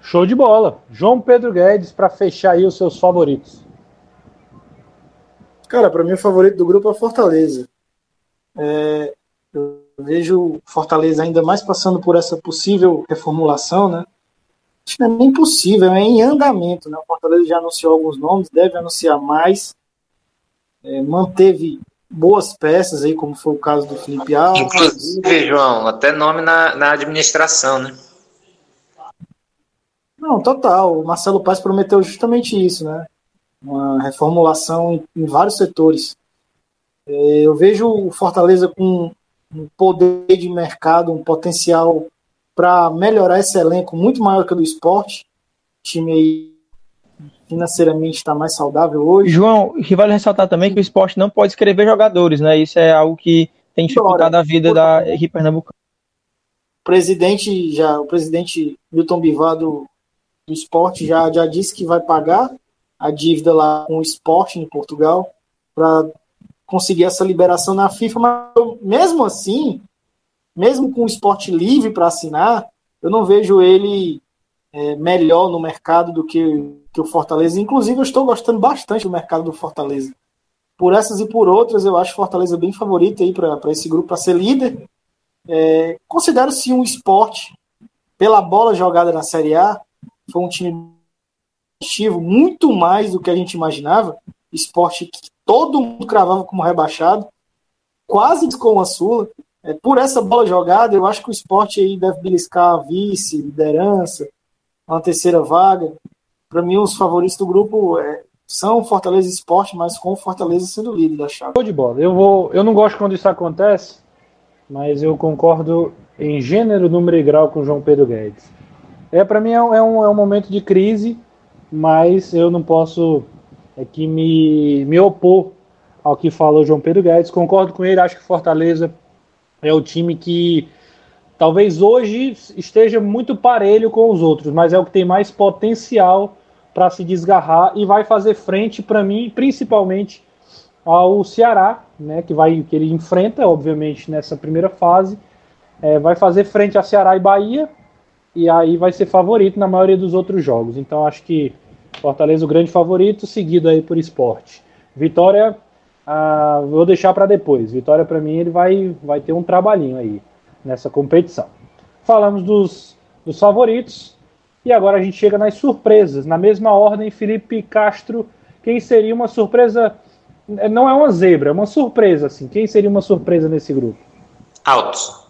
Show de bola. João Pedro Guedes, para fechar aí os seus favoritos.
Cara, para mim o favorito do grupo é Fortaleza. É, eu vejo Fortaleza ainda mais passando por essa possível reformulação, né? Acho que não é nem possível, é em andamento, né? O Fortaleza já anunciou alguns nomes, deve anunciar mais. É, manteve boas peças aí, como foi o caso do Felipe Alves.
Inclusive, João, até nome na, na administração, né?
Não, total. O Marcelo Paz prometeu justamente isso, né? Uma reformulação em, em vários setores. É, eu vejo o Fortaleza com um poder de mercado, um potencial para melhorar esse elenco muito maior que o do esporte. O time aí financeiramente está mais saudável hoje.
João, e vale ressaltar também que o esporte não pode escrever jogadores, né? Isso é algo que tem dificultado a vida da equipe pernambucana.
O presidente já, o presidente Milton Bivar do, do esporte já, já disse que vai pagar a dívida lá com o esporte em Portugal para conseguir essa liberação na FIFA, mas mesmo assim, mesmo com o esporte livre para assinar, eu não vejo ele é, melhor no mercado do que que o Fortaleza. Inclusive, eu estou gostando bastante do mercado do Fortaleza. Por essas e por outras, eu acho Fortaleza bem favorito aí para esse grupo para ser líder. É, Considero-se um esporte pela bola jogada na Série A. Foi um time muito mais do que a gente imaginava. Esporte que todo mundo cravava como rebaixado, quase com a Sula. É, por essa bola jogada, eu acho que o esporte aí deve beliscar a vice, liderança, uma terceira vaga. Para mim, os favoritos do grupo é, são Fortaleza Esporte, mas com Fortaleza sendo líder da chave.
De bola. Eu, vou, eu não gosto quando isso acontece, mas eu concordo em gênero, número e grau com o João Pedro Guedes. É, para mim é é, um, é um momento de crise, mas eu não posso é me, me opor ao que falou João Pedro Guedes. Concordo com ele, acho que Fortaleza é o time que talvez hoje esteja muito parelho com os outros, mas é o que tem mais potencial para se desgarrar e vai fazer frente para mim, principalmente ao Ceará, né, que vai que ele enfrenta, obviamente, nessa primeira fase, é, vai fazer frente a Ceará e Bahia e aí vai ser favorito na maioria dos outros jogos. Então acho que Fortaleza o grande favorito, seguido aí por esporte. Vitória, ah, vou deixar para depois. Vitória para mim ele vai, vai ter um trabalhinho aí nessa competição. Falamos dos, dos favoritos e agora a gente chega nas surpresas. Na mesma ordem, Felipe Castro, quem seria uma surpresa? Não é uma zebra, é uma surpresa assim. Quem seria uma surpresa nesse grupo?
Altos.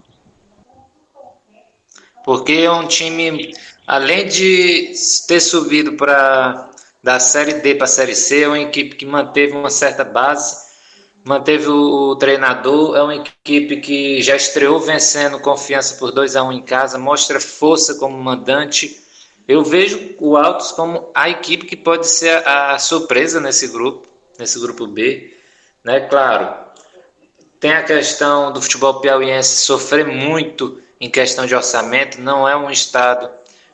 Porque é um time, além de ter subido para da Série D para a Série C, é uma equipe que manteve uma certa base, manteve o, o, treinador, é uma equipe que já estreou vencendo confiança por 2 a 1 um em casa, mostra força como mandante. Eu vejo o Altos como a equipe que pode ser a, a surpresa nesse grupo, nesse grupo B, né? Claro, tem a questão do futebol piauiense sofrer muito em questão de orçamento, não é um estado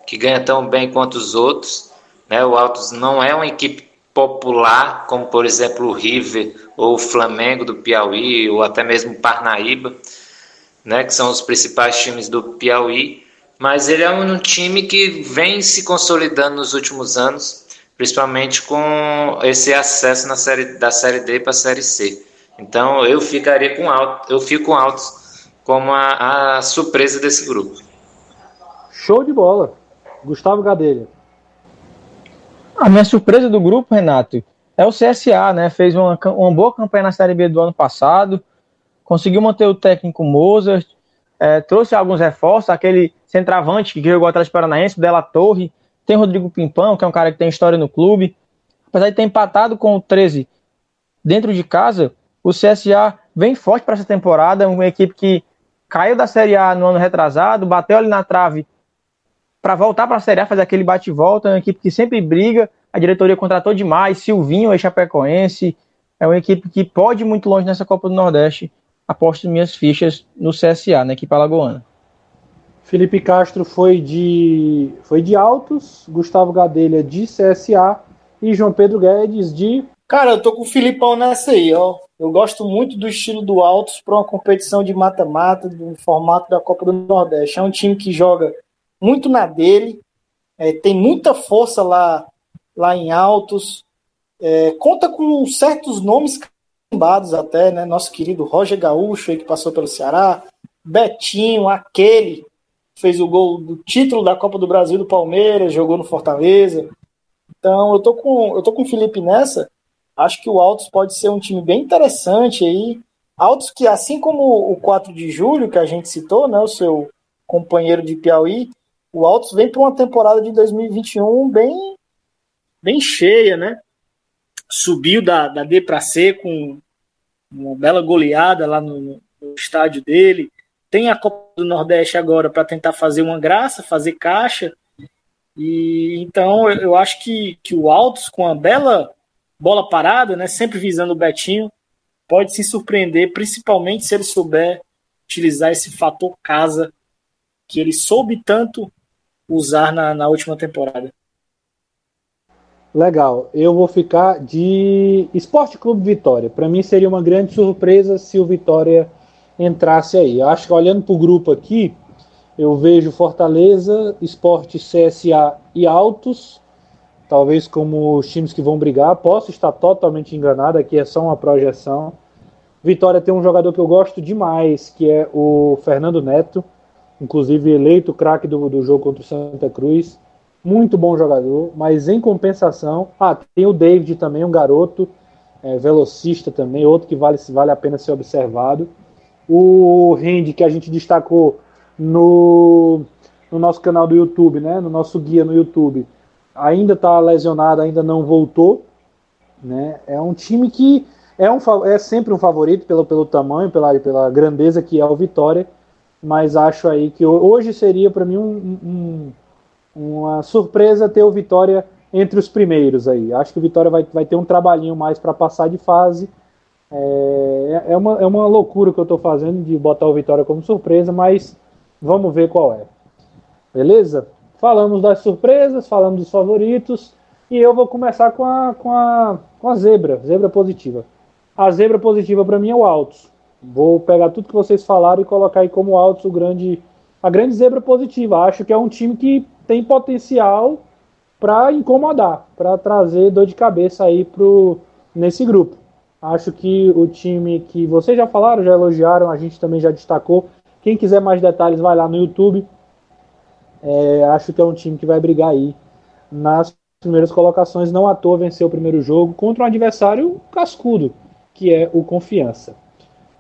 que ganha tão bem quanto os outros. Né? O Altos não é uma equipe popular, como por exemplo o River ou o Flamengo do Piauí, ou até mesmo o Parnaíba, né? que são os principais times do Piauí. Mas ele é um time que vem se consolidando nos últimos anos, principalmente com esse acesso na série, da Série D para a Série C. Então eu ficaria com alto, eu fico com altos como a, a surpresa desse grupo.
Show de bola. Gustavo Gadelha.
A minha surpresa do grupo, Renato, é o CSA, né? Fez uma, uma boa campanha na Série B do ano passado, conseguiu manter o técnico Mozart, é, trouxe alguns reforços, aquele centroavante que jogou atrás do Paranaense, Della Torre, tem Rodrigo Pimpão, que é um cara que tem história no clube. Apesar de ter empatado com o 13 dentro de casa, o CSA vem forte para essa temporada, uma equipe que caiu da Série A no ano retrasado, bateu ali na trave para voltar para a Série A, fazer aquele bate-volta, é uma equipe que sempre briga, a diretoria contratou demais, Silvinho, ex-chapecoense, é uma equipe que pode ir muito longe nessa Copa do Nordeste, aposto minhas fichas no CSA, na equipe alagoana.
Felipe Castro foi de, foi de Altos, Gustavo Gadelha de CSA e João Pedro Guedes de
Cara, eu tô com o Filipão nessa aí, ó. Eu gosto muito do estilo do Altos para uma competição de mata-mata, do formato da Copa do Nordeste. É um time que joga muito na dele, é, tem muita força lá, lá em Altos, é, conta com certos nomes carimbados até, né? Nosso querido Roger Gaúcho, que passou pelo Ceará, Betinho, aquele fez o gol do título da Copa do Brasil do Palmeiras, jogou no Fortaleza. Então, eu tô com, eu tô com o Felipe nessa. Acho que o Altos pode ser um time bem interessante aí. Altos que, assim como o 4 de julho, que a gente citou, né, o seu companheiro de Piauí, o Altos vem para uma temporada de 2021 bem, bem cheia, né? Subiu da, da D para C com uma bela goleada lá no, no estádio dele. Tem a Copa do Nordeste agora para tentar fazer uma graça, fazer caixa. E então eu acho que, que o Altos, com a bela bola parada, né, sempre visando o Betinho, pode se surpreender, principalmente se ele souber utilizar esse fator casa que ele soube tanto usar na, na última temporada.
Legal, eu vou ficar de Esporte Clube Vitória. Para mim seria uma grande surpresa se o Vitória entrasse aí. Eu acho que olhando para o grupo aqui, eu vejo Fortaleza, Esporte CSA e Altos talvez como os times que vão brigar. Posso estar totalmente enganado, aqui é só uma projeção. Vitória tem um jogador que eu gosto demais, que é o Fernando Neto, inclusive eleito craque do, do jogo contra o Santa Cruz. muito bom jogador, mas em compensação, ah, tem o David também, um garoto, é, velocista também, outro que vale, vale a pena ser observado. O Randy, que a gente destacou no, no nosso canal do YouTube, né, no nosso guia no YouTube, ainda está lesionado, ainda não voltou. Né? É um time que é, um, é sempre um favorito pelo, pelo tamanho, pela, pela grandeza que é o Vitória, mas acho aí que hoje seria para mim um, um, uma surpresa ter o Vitória entre os primeiros aí. Acho que o Vitória vai, vai ter um trabalhinho mais para passar de fase. É, é, uma, é uma loucura que eu estou fazendo de botar o Vitória como surpresa, mas vamos ver qual é. Beleza? Falamos das surpresas, falamos dos favoritos, e eu vou começar com a, com a, com a zebra, zebra positiva. A zebra positiva para mim é o Altos. Vou pegar tudo que vocês falaram e colocar aí como Altos o grande, a grande zebra positiva. Acho que é um time que tem potencial para incomodar, para trazer dor de cabeça aí pro, nesse grupo. Acho que o time que vocês já falaram, já elogiaram, a gente também já destacou. Quem quiser mais detalhes, vai lá no YouTube. É, acho que é um time que vai brigar aí nas primeiras colocações. Não à toa venceu o primeiro jogo contra um adversário cascudo, que é o Confiança.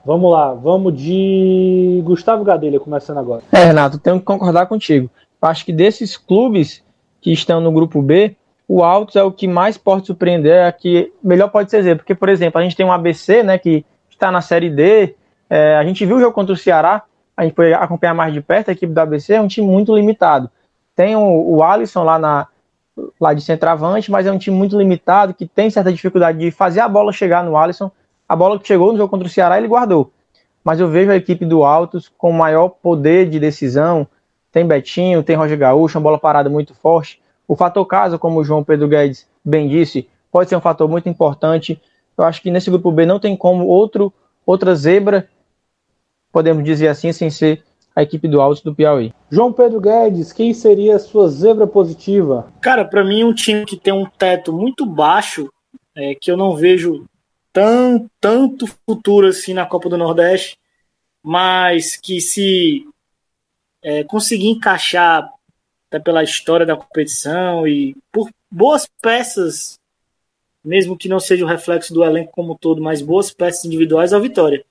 Vamos lá, vamos de Gustavo Gadelha, começando agora.
É, Renato, tenho que concordar contigo. Acho que desses clubes que estão no grupo B, o Altos é o que mais pode surpreender, é que melhor pode ser dizer, porque, por exemplo, a gente tem um ABC, né, que está na Série D, é, a gente viu o jogo contra o Ceará, a gente foi acompanhar mais de perto, a equipe do ABC é um time muito limitado. Tem o, o Alisson lá, na, lá de centroavante, mas é um time muito limitado, que tem certa dificuldade de fazer a bola chegar no Alisson, a bola que chegou no jogo contra o Ceará, ele guardou. Mas eu vejo a equipe do Altos com maior poder de decisão. Tem Betinho, tem Roger Gaúcho, uma bola parada muito forte. O fator casa, como o João Pedro Guedes bem disse, pode ser um fator muito importante. Eu acho que nesse grupo B não tem como outro, outra zebra, podemos dizer assim, sem ser a equipe do Altos do Piauí.
João Pedro Guedes, quem seria a sua zebra positiva?
Cara, para mim um time que tem um teto muito baixo, é, que eu não vejo tão, tanto futuro assim na Copa do Nordeste, mas que se é, conseguir encaixar até pela história da competição e por boas peças, mesmo que não seja o reflexo do elenco como todo, mas boas peças individuais, a vitória.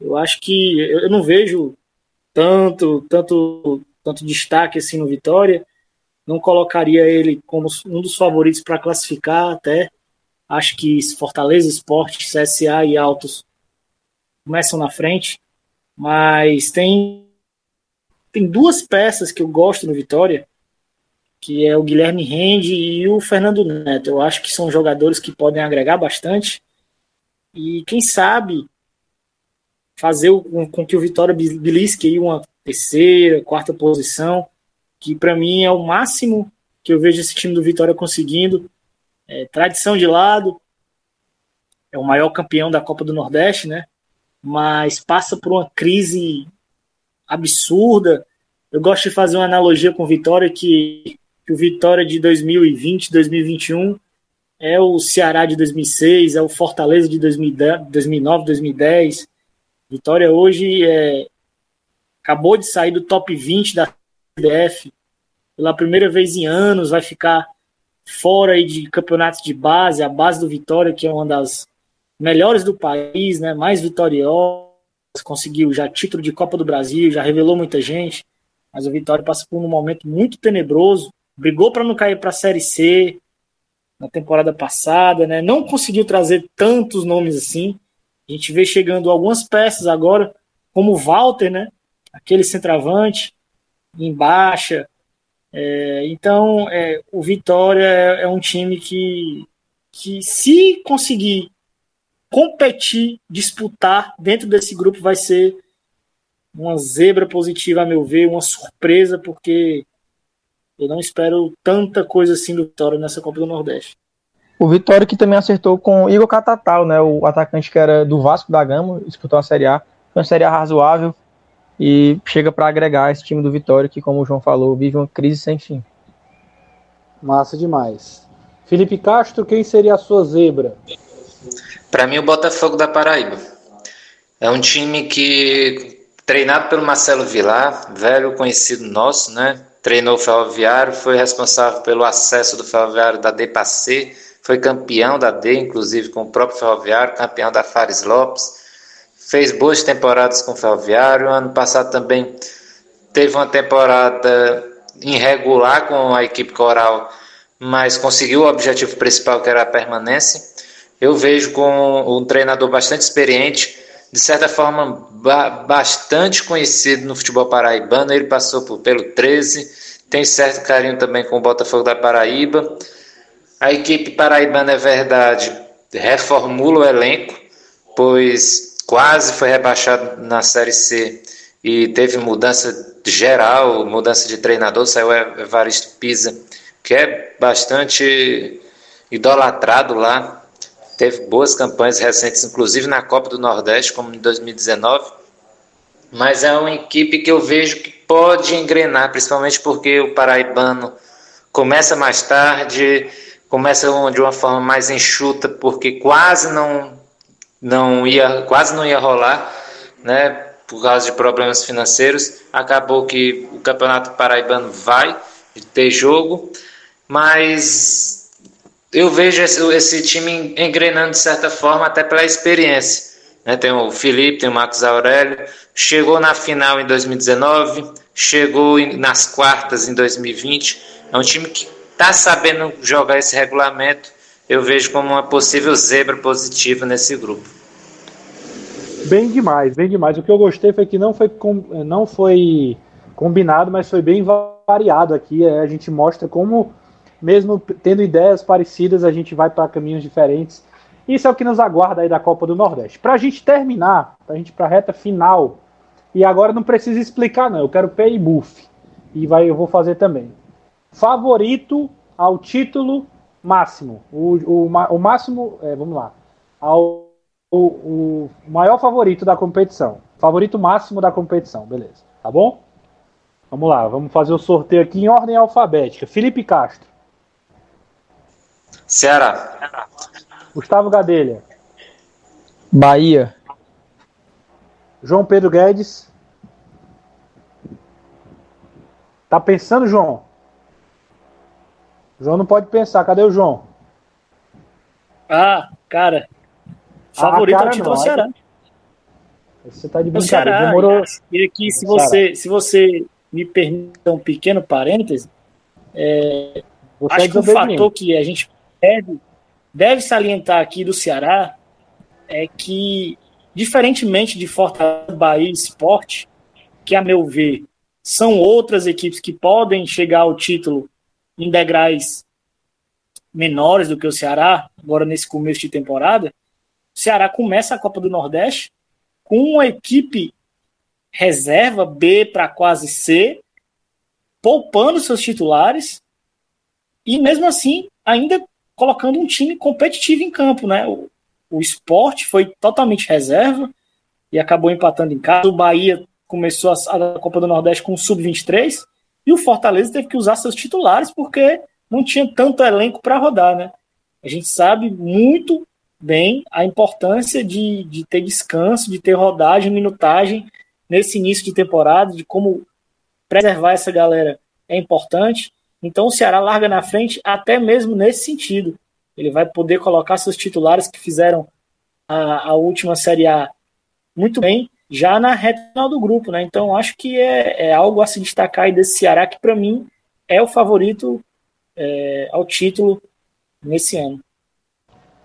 Eu acho que eu não vejo tanto, tanto, tanto destaque assim no Vitória. Não colocaria ele como um dos favoritos para classificar até, Acho que Fortaleza, Esporte, CSA e Altos começam na frente, mas tem tem duas peças que eu gosto no Vitória, que é o Guilherme Rende e o Fernando Neto. Eu acho que são jogadores que podem agregar bastante e quem sabe fazer com que o Vitória belisque aí uma terceira, quarta posição, que para mim é o máximo que eu vejo esse time do Vitória conseguindo é, tradição de lado, é o maior campeão da Copa do Nordeste, né? Mas passa por uma crise absurda. Eu gosto de fazer uma analogia com o Vitória, que, que o Vitória de 2020, 2021 é o Ceará de 2006, é o Fortaleza de 2009, 2010. Vitória hoje é, acabou de sair do top 20 da CBF. Pela primeira vez em anos, vai ficar fora aí de campeonatos de base, a base do Vitória, que é uma das melhores do país, né, mais vitoriosas, conseguiu já título de Copa do Brasil, já revelou muita gente, mas o Vitória passa por um momento muito tenebroso, brigou para não cair para a Série C na temporada passada, né, não conseguiu trazer tantos nomes assim, a gente vê chegando algumas peças agora, como o Walter, né, aquele centroavante, em baixa, é, então, é, o Vitória é, é, um time que, que, se conseguir competir, disputar dentro desse grupo, vai ser uma zebra positiva, a meu ver, uma surpresa, porque eu não espero tanta coisa assim do Vitória nessa Copa do Nordeste.
O Vitória que também acertou com Igor Catatal, né, o atacante que era do Vasco da Gama, disputou a Série A, foi uma Série A razoável, e chega para agregar esse time do Vitória, que, como o João falou, vive uma crise sem fim.
Massa demais. Felipe Castro, quem seria a sua zebra?
Para mim, o Botafogo da Paraíba. É um time que, treinado pelo Marcelo Vilar, velho conhecido nosso, né? treinou o Ferroviário, foi responsável pelo acesso do Ferroviário da D para C, foi campeão da D, inclusive com o próprio Ferroviário, campeão da Fares Lopes, fez boas temporadas com o Ferroviário. Ano passado também teve uma temporada irregular com a equipe coral, mas conseguiu o objetivo principal que era a permanência. Eu vejo com um treinador bastante experiente, de certa forma ba bastante conhecido no futebol paraibano. Ele passou por, pelo 13, tem certo carinho também com o Botafogo da Paraíba. A equipe paraibana, é verdade, reformula o elenco, pois quase foi rebaixado na Série C e teve mudança geral, mudança de treinador, saiu Evaristo Pisa, que é bastante idolatrado lá, teve boas campanhas recentes, inclusive na Copa do Nordeste, como em 2019, mas é uma equipe que eu vejo que pode engrenar, principalmente porque o paraibano começa mais tarde, começa de uma forma mais enxuta, porque quase não não ia quase não ia rolar, né? Por causa de problemas financeiros, acabou que o Campeonato Paraibano vai ter jogo, mas eu vejo esse, esse time engrenando de certa forma até pela experiência. Né? Tem o Felipe, tem o Marcos Aurélio, chegou na final em 2019, chegou nas quartas em 2020. É um time que está sabendo jogar esse regulamento. Eu vejo como uma possível zebra positiva nesse grupo.
Bem demais, bem demais. O que eu gostei foi que não foi, não foi combinado, mas foi bem variado aqui. É, a gente mostra como, mesmo tendo ideias parecidas, a gente vai para caminhos diferentes. Isso é o que nos aguarda aí da Copa do Nordeste. Para a gente terminar, para a gente para a reta final, e agora não precisa explicar, não. Eu quero pay buff. E vai, eu vou fazer também. Favorito ao título máximo. O, o, o máximo, é, vamos lá. Ao o, o maior favorito da competição. Favorito máximo da competição, beleza. Tá bom? Vamos lá, vamos fazer o sorteio aqui em ordem alfabética. Felipe Castro.
Ceará.
Gustavo Gadelha.
Bahia.
João Pedro Guedes. Tá pensando, João? João não pode pensar. Cadê o João?
Ah, cara, Favorito ao título é o Ceará.
Você tá de brincadeira. Ceará, Demorou.
E aqui, se você, se você me permite um pequeno parêntese, é, acho é que um fator que a gente deve, deve salientar aqui do Ceará é que, diferentemente de Fortaleza, Bahia e Sport, que, a meu ver, são outras equipes que podem chegar ao título em degraus menores do que o Ceará, agora nesse começo de temporada, o Ceará começa a Copa do Nordeste com uma equipe reserva B para quase C, poupando seus titulares e mesmo assim ainda colocando um time competitivo em campo, né? O, o esporte foi totalmente reserva e acabou empatando em casa. O Bahia começou a, a Copa do Nordeste com o sub-23 e o Fortaleza teve que usar seus titulares porque não tinha tanto elenco para rodar, né? A gente sabe muito bem a importância de, de ter descanso, de ter rodagem, minutagem nesse início de temporada, de como preservar essa galera é importante. Então o Ceará larga na frente até mesmo nesse sentido. Ele vai poder colocar seus titulares que fizeram a, a última Série A muito bem já na reta final do grupo, né? Então acho que é, é algo a se destacar aí desse Ceará que para mim é o favorito é, ao título nesse ano.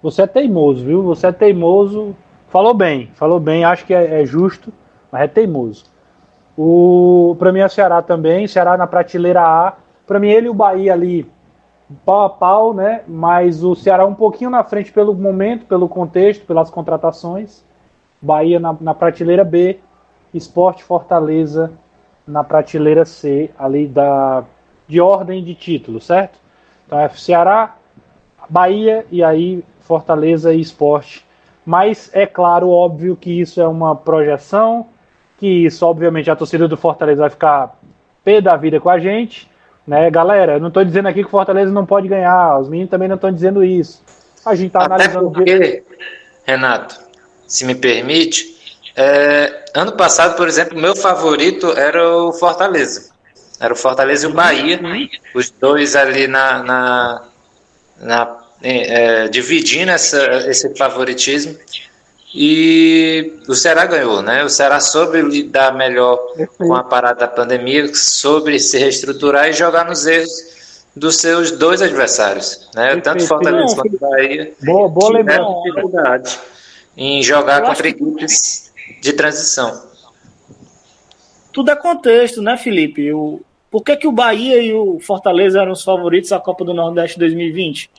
Você é teimoso, viu? Você é teimoso. Falou bem, falou bem, acho que é, é justo, mas é teimoso. O, para mim é o Ceará também, Ceará na prateleira A. Para mim ele e o Bahia ali pau a pau, né? Mas o Ceará um pouquinho na frente pelo momento, pelo contexto, pelas contratações. Bahia na, na prateleira B, Esporte Fortaleza na prateleira C, ali da de ordem de título, certo? Então é Ceará, Bahia e aí Fortaleza e Esporte. Mas é claro, óbvio que isso é uma projeção, que isso, obviamente, a torcida do Fortaleza vai ficar pé da vida com a gente. Né, galera, eu não estou dizendo aqui que o Fortaleza não pode ganhar, os meninos também não estão dizendo isso. A gente está analisando.
Porque, Renato, se me permite, é, ano passado, por exemplo, meu favorito era o Fortaleza. Era o Fortaleza e o Bahia, os dois ali na, na, na é, dividindo essa, esse favoritismo. E o Ceará ganhou, né? O Ceará soube lidar melhor com a parada da pandemia, soube se reestruturar e jogar nos erros dos seus dois adversários, né? Tanto Fortaleza quanto Bahia
boa, boa
dificuldade em jogar contra equipes de transição.
Tudo é contexto, né, Felipe? O, por que, que o Bahia e o Fortaleza eram os favoritos à Copa do Nordeste 2020?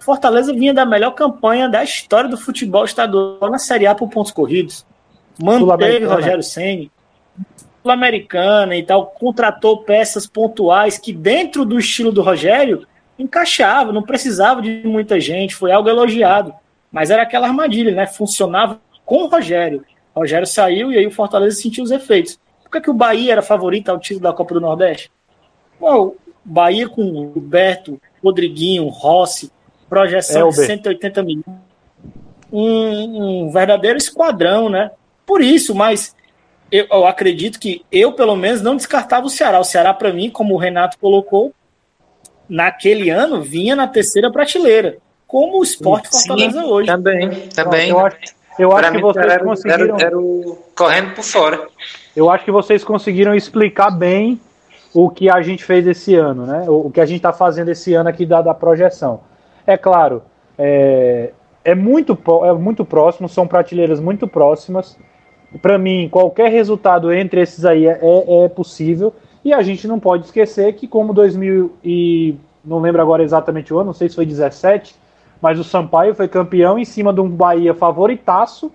Fortaleza vinha da melhor campanha da história do futebol estadual na Série A por pontos corridos. Manteve Rogério Senni, Sul-Americana e tal, contratou peças pontuais que, dentro do estilo do Rogério, encaixava, não precisava de muita gente, foi algo elogiado. Mas era aquela armadilha, né? Funcionava com o Rogério. O Rogério saiu e aí o Fortaleza sentiu os efeitos. Por que, que o Bahia era favorito ao título da Copa do Nordeste? Bom, Bahia com o Roberto, Rodriguinho, Rossi, projeção Elber. de 180 milhões. Um, um, verdadeiro esquadrão, né? Por isso, mas eu, eu, acredito que eu, pelo menos, não descartava o Ceará. O Ceará, para mim, como o Renato colocou, naquele ano vinha na terceira prateleira, como o esporte Fortaleza hoje.
Também, também.
Eu acho, eu acho que vocês
era,
conseguiram.
Era, era o, correndo por fora.
Eu acho que vocês conseguiram explicar bem o que a gente fez esse ano, né? O, o que a gente está fazendo esse ano aqui da, da projeção. É claro, é, é, muito, é muito próximo, são prateleiras muito próximas. Para mim, qualquer resultado entre esses aí é, é, é possível. E a gente não pode esquecer que, como 2000 e não lembro agora exatamente o ano, não sei se foi 17, mas o Sampaio foi campeão em cima de um Bahia favoritaço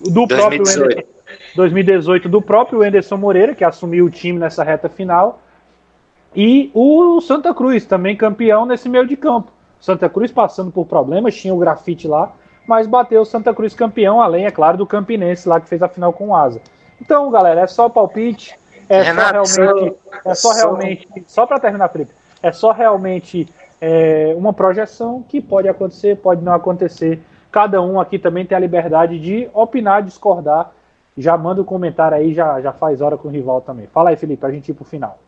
do 2018. próprio Anderson, 2018 do próprio Anderson Moreira, que assumiu o time nessa reta final, e o Santa Cruz também campeão nesse meio de campo. Santa Cruz passando por problemas, tinha o grafite lá, mas bateu o Santa Cruz campeão, além, é claro, do Campinense lá que fez a final com o Asa. Então, galera, é só palpite, é Renato, só realmente, é só realmente, só para terminar, Felipe, é só realmente é, uma projeção que pode acontecer, pode não acontecer. Cada um aqui também tem a liberdade de opinar, discordar. Já manda o um comentário aí, já, já faz hora com o rival também. Fala aí, Felipe, pra gente ir pro final.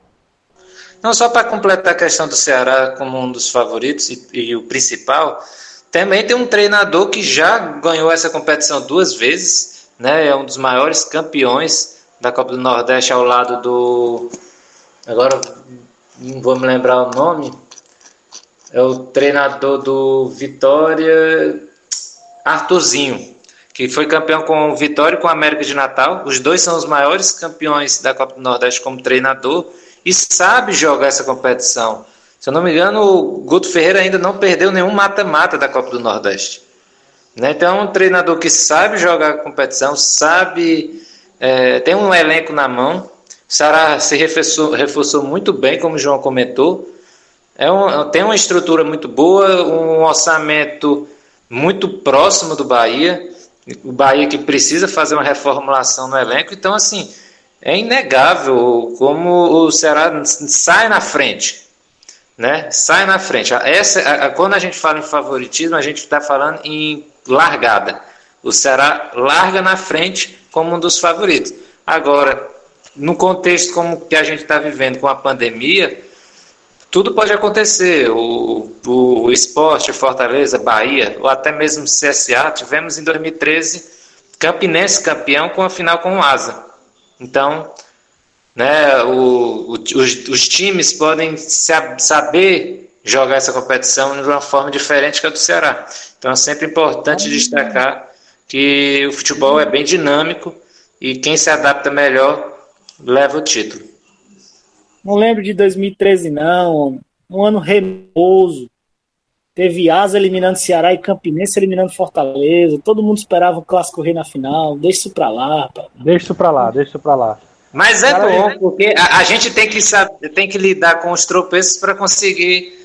Não só para completar a questão do Ceará como um dos favoritos e, e, o principal, também tem um treinador que já ganhou essa competição duas vezes, né? É um dos maiores campeões da Copa do Nordeste ao lado do agora não vou me lembrar o nome. É o treinador do Vitória Arthurzinho, que foi campeão com o Vitória e com o América de Natal. Os dois são os maiores campeões da Copa do Nordeste como treinador e sabe jogar essa competição. Se eu não me engano, o Guto Ferreira ainda não perdeu nenhum mata-mata da Copa do Nordeste. Né? Então é um treinador que sabe jogar a competição, sabe, é, tem um elenco na mão. O Ceará se reforçou, reforçou muito bem, como o João comentou. É um, tem uma estrutura muito boa, um orçamento muito próximo do Bahia. O Bahia que precisa fazer uma reformulação no elenco. Então, assim, é inegável como o Ceará sai na frente. Né? Sai na frente. Essa, a, quando a gente fala em favoritismo, a gente está falando em largada. O Ceará larga na frente como um dos favoritos. Agora, no contexto como que a gente está vivendo com a pandemia, tudo pode acontecer. O, o, o esporte, Fortaleza, Bahia, ou até mesmo CSA, tivemos em 2013 Campinense campeão com a final com o Asa. Então, né, o, o, os, os, times podem saber jogar essa competição de uma forma diferente que a do Ceará. Então é sempre importante destacar que o futebol é bem dinâmico e quem se adapta melhor leva o título.
Não lembro de 2013 não, um ano remoso. Teve Asa eliminando Ceará e Campinense eliminando Fortaleza. Todo mundo esperava o Clássico Rei na final. Deixa isso pra lá. Rapaz.
Deixa isso pra lá, deixa isso pra lá.
Mas é Cara, bom, porque a, a, gente tem que, saber, tem que lidar com os tropeços para conseguir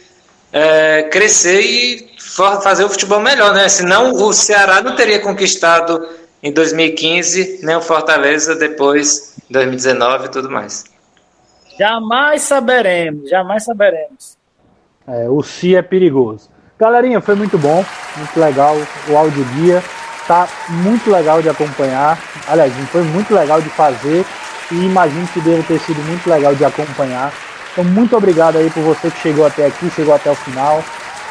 é, crescer e for, fazer o futebol melhor, né? Senão o Ceará não teria conquistado em 2015, nem o Fortaleza depois, 2019 e tudo mais.
Jamais saberemos, jamais saberemos.
É, o Si é perigoso. Galerinha, foi muito bom, muito legal. O áudio guia tá muito legal de acompanhar. Aliás, foi muito legal de fazer. e imagino que deve ter sido muito legal de acompanhar. Então, muito obrigado aí por você que chegou até aqui, chegou até o final.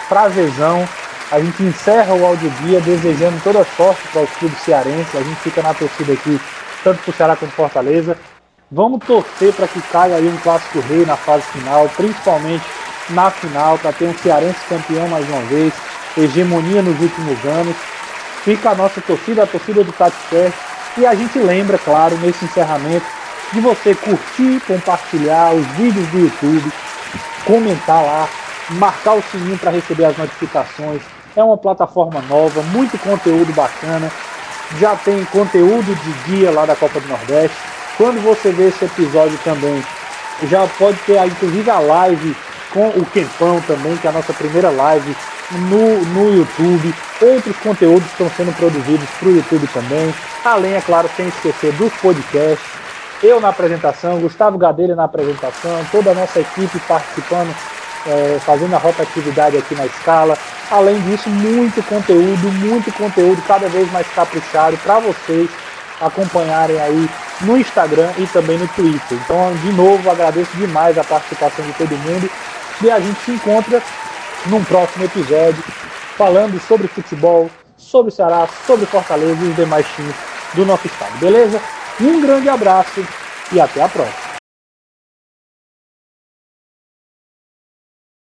Prazerzão. A gente encerra o áudio guia desejando toda sorte para o clube cearense. A gente fica na torcida aqui, tanto para o Ceará quanto Fortaleza. Vamos torcer para que caia aí um clássico rei na fase final, principalmente na final, para ter um cearense campeão mais uma vez, hegemonia nos últimos anos. Fica a nossa torcida, a torcida do TatiCast. E a gente lembra, claro, nesse encerramento, de você curtir, compartilhar os vídeos do YouTube, comentar lá, marcar o sininho para receber as notificações. É uma plataforma nova, muito conteúdo bacana. Já tem conteúdo de guia lá da Copa do Nordeste. Quando você vê esse episódio também, já pode ter inclusive a live com o Quempão também, que é a nossa primeira live no, no YouTube. Outros conteúdos estão sendo produzidos para o YouTube também. Além, é claro, sem esquecer dos podcasts. Eu na apresentação, Gustavo Gadelha na apresentação, toda a nossa equipe participando, é, fazendo a rotatividade aqui na escala. Além disso, muito conteúdo, muito conteúdo cada vez mais caprichado para vocês acompanharem aí no Instagram e também no Twitter. Então, de novo, agradeço demais a participação de todo mundo e a gente se encontra num próximo episódio falando sobre futebol, sobre o Ceará, sobre Fortaleza e os demais times do nosso estado, beleza? Um grande abraço e até a próxima.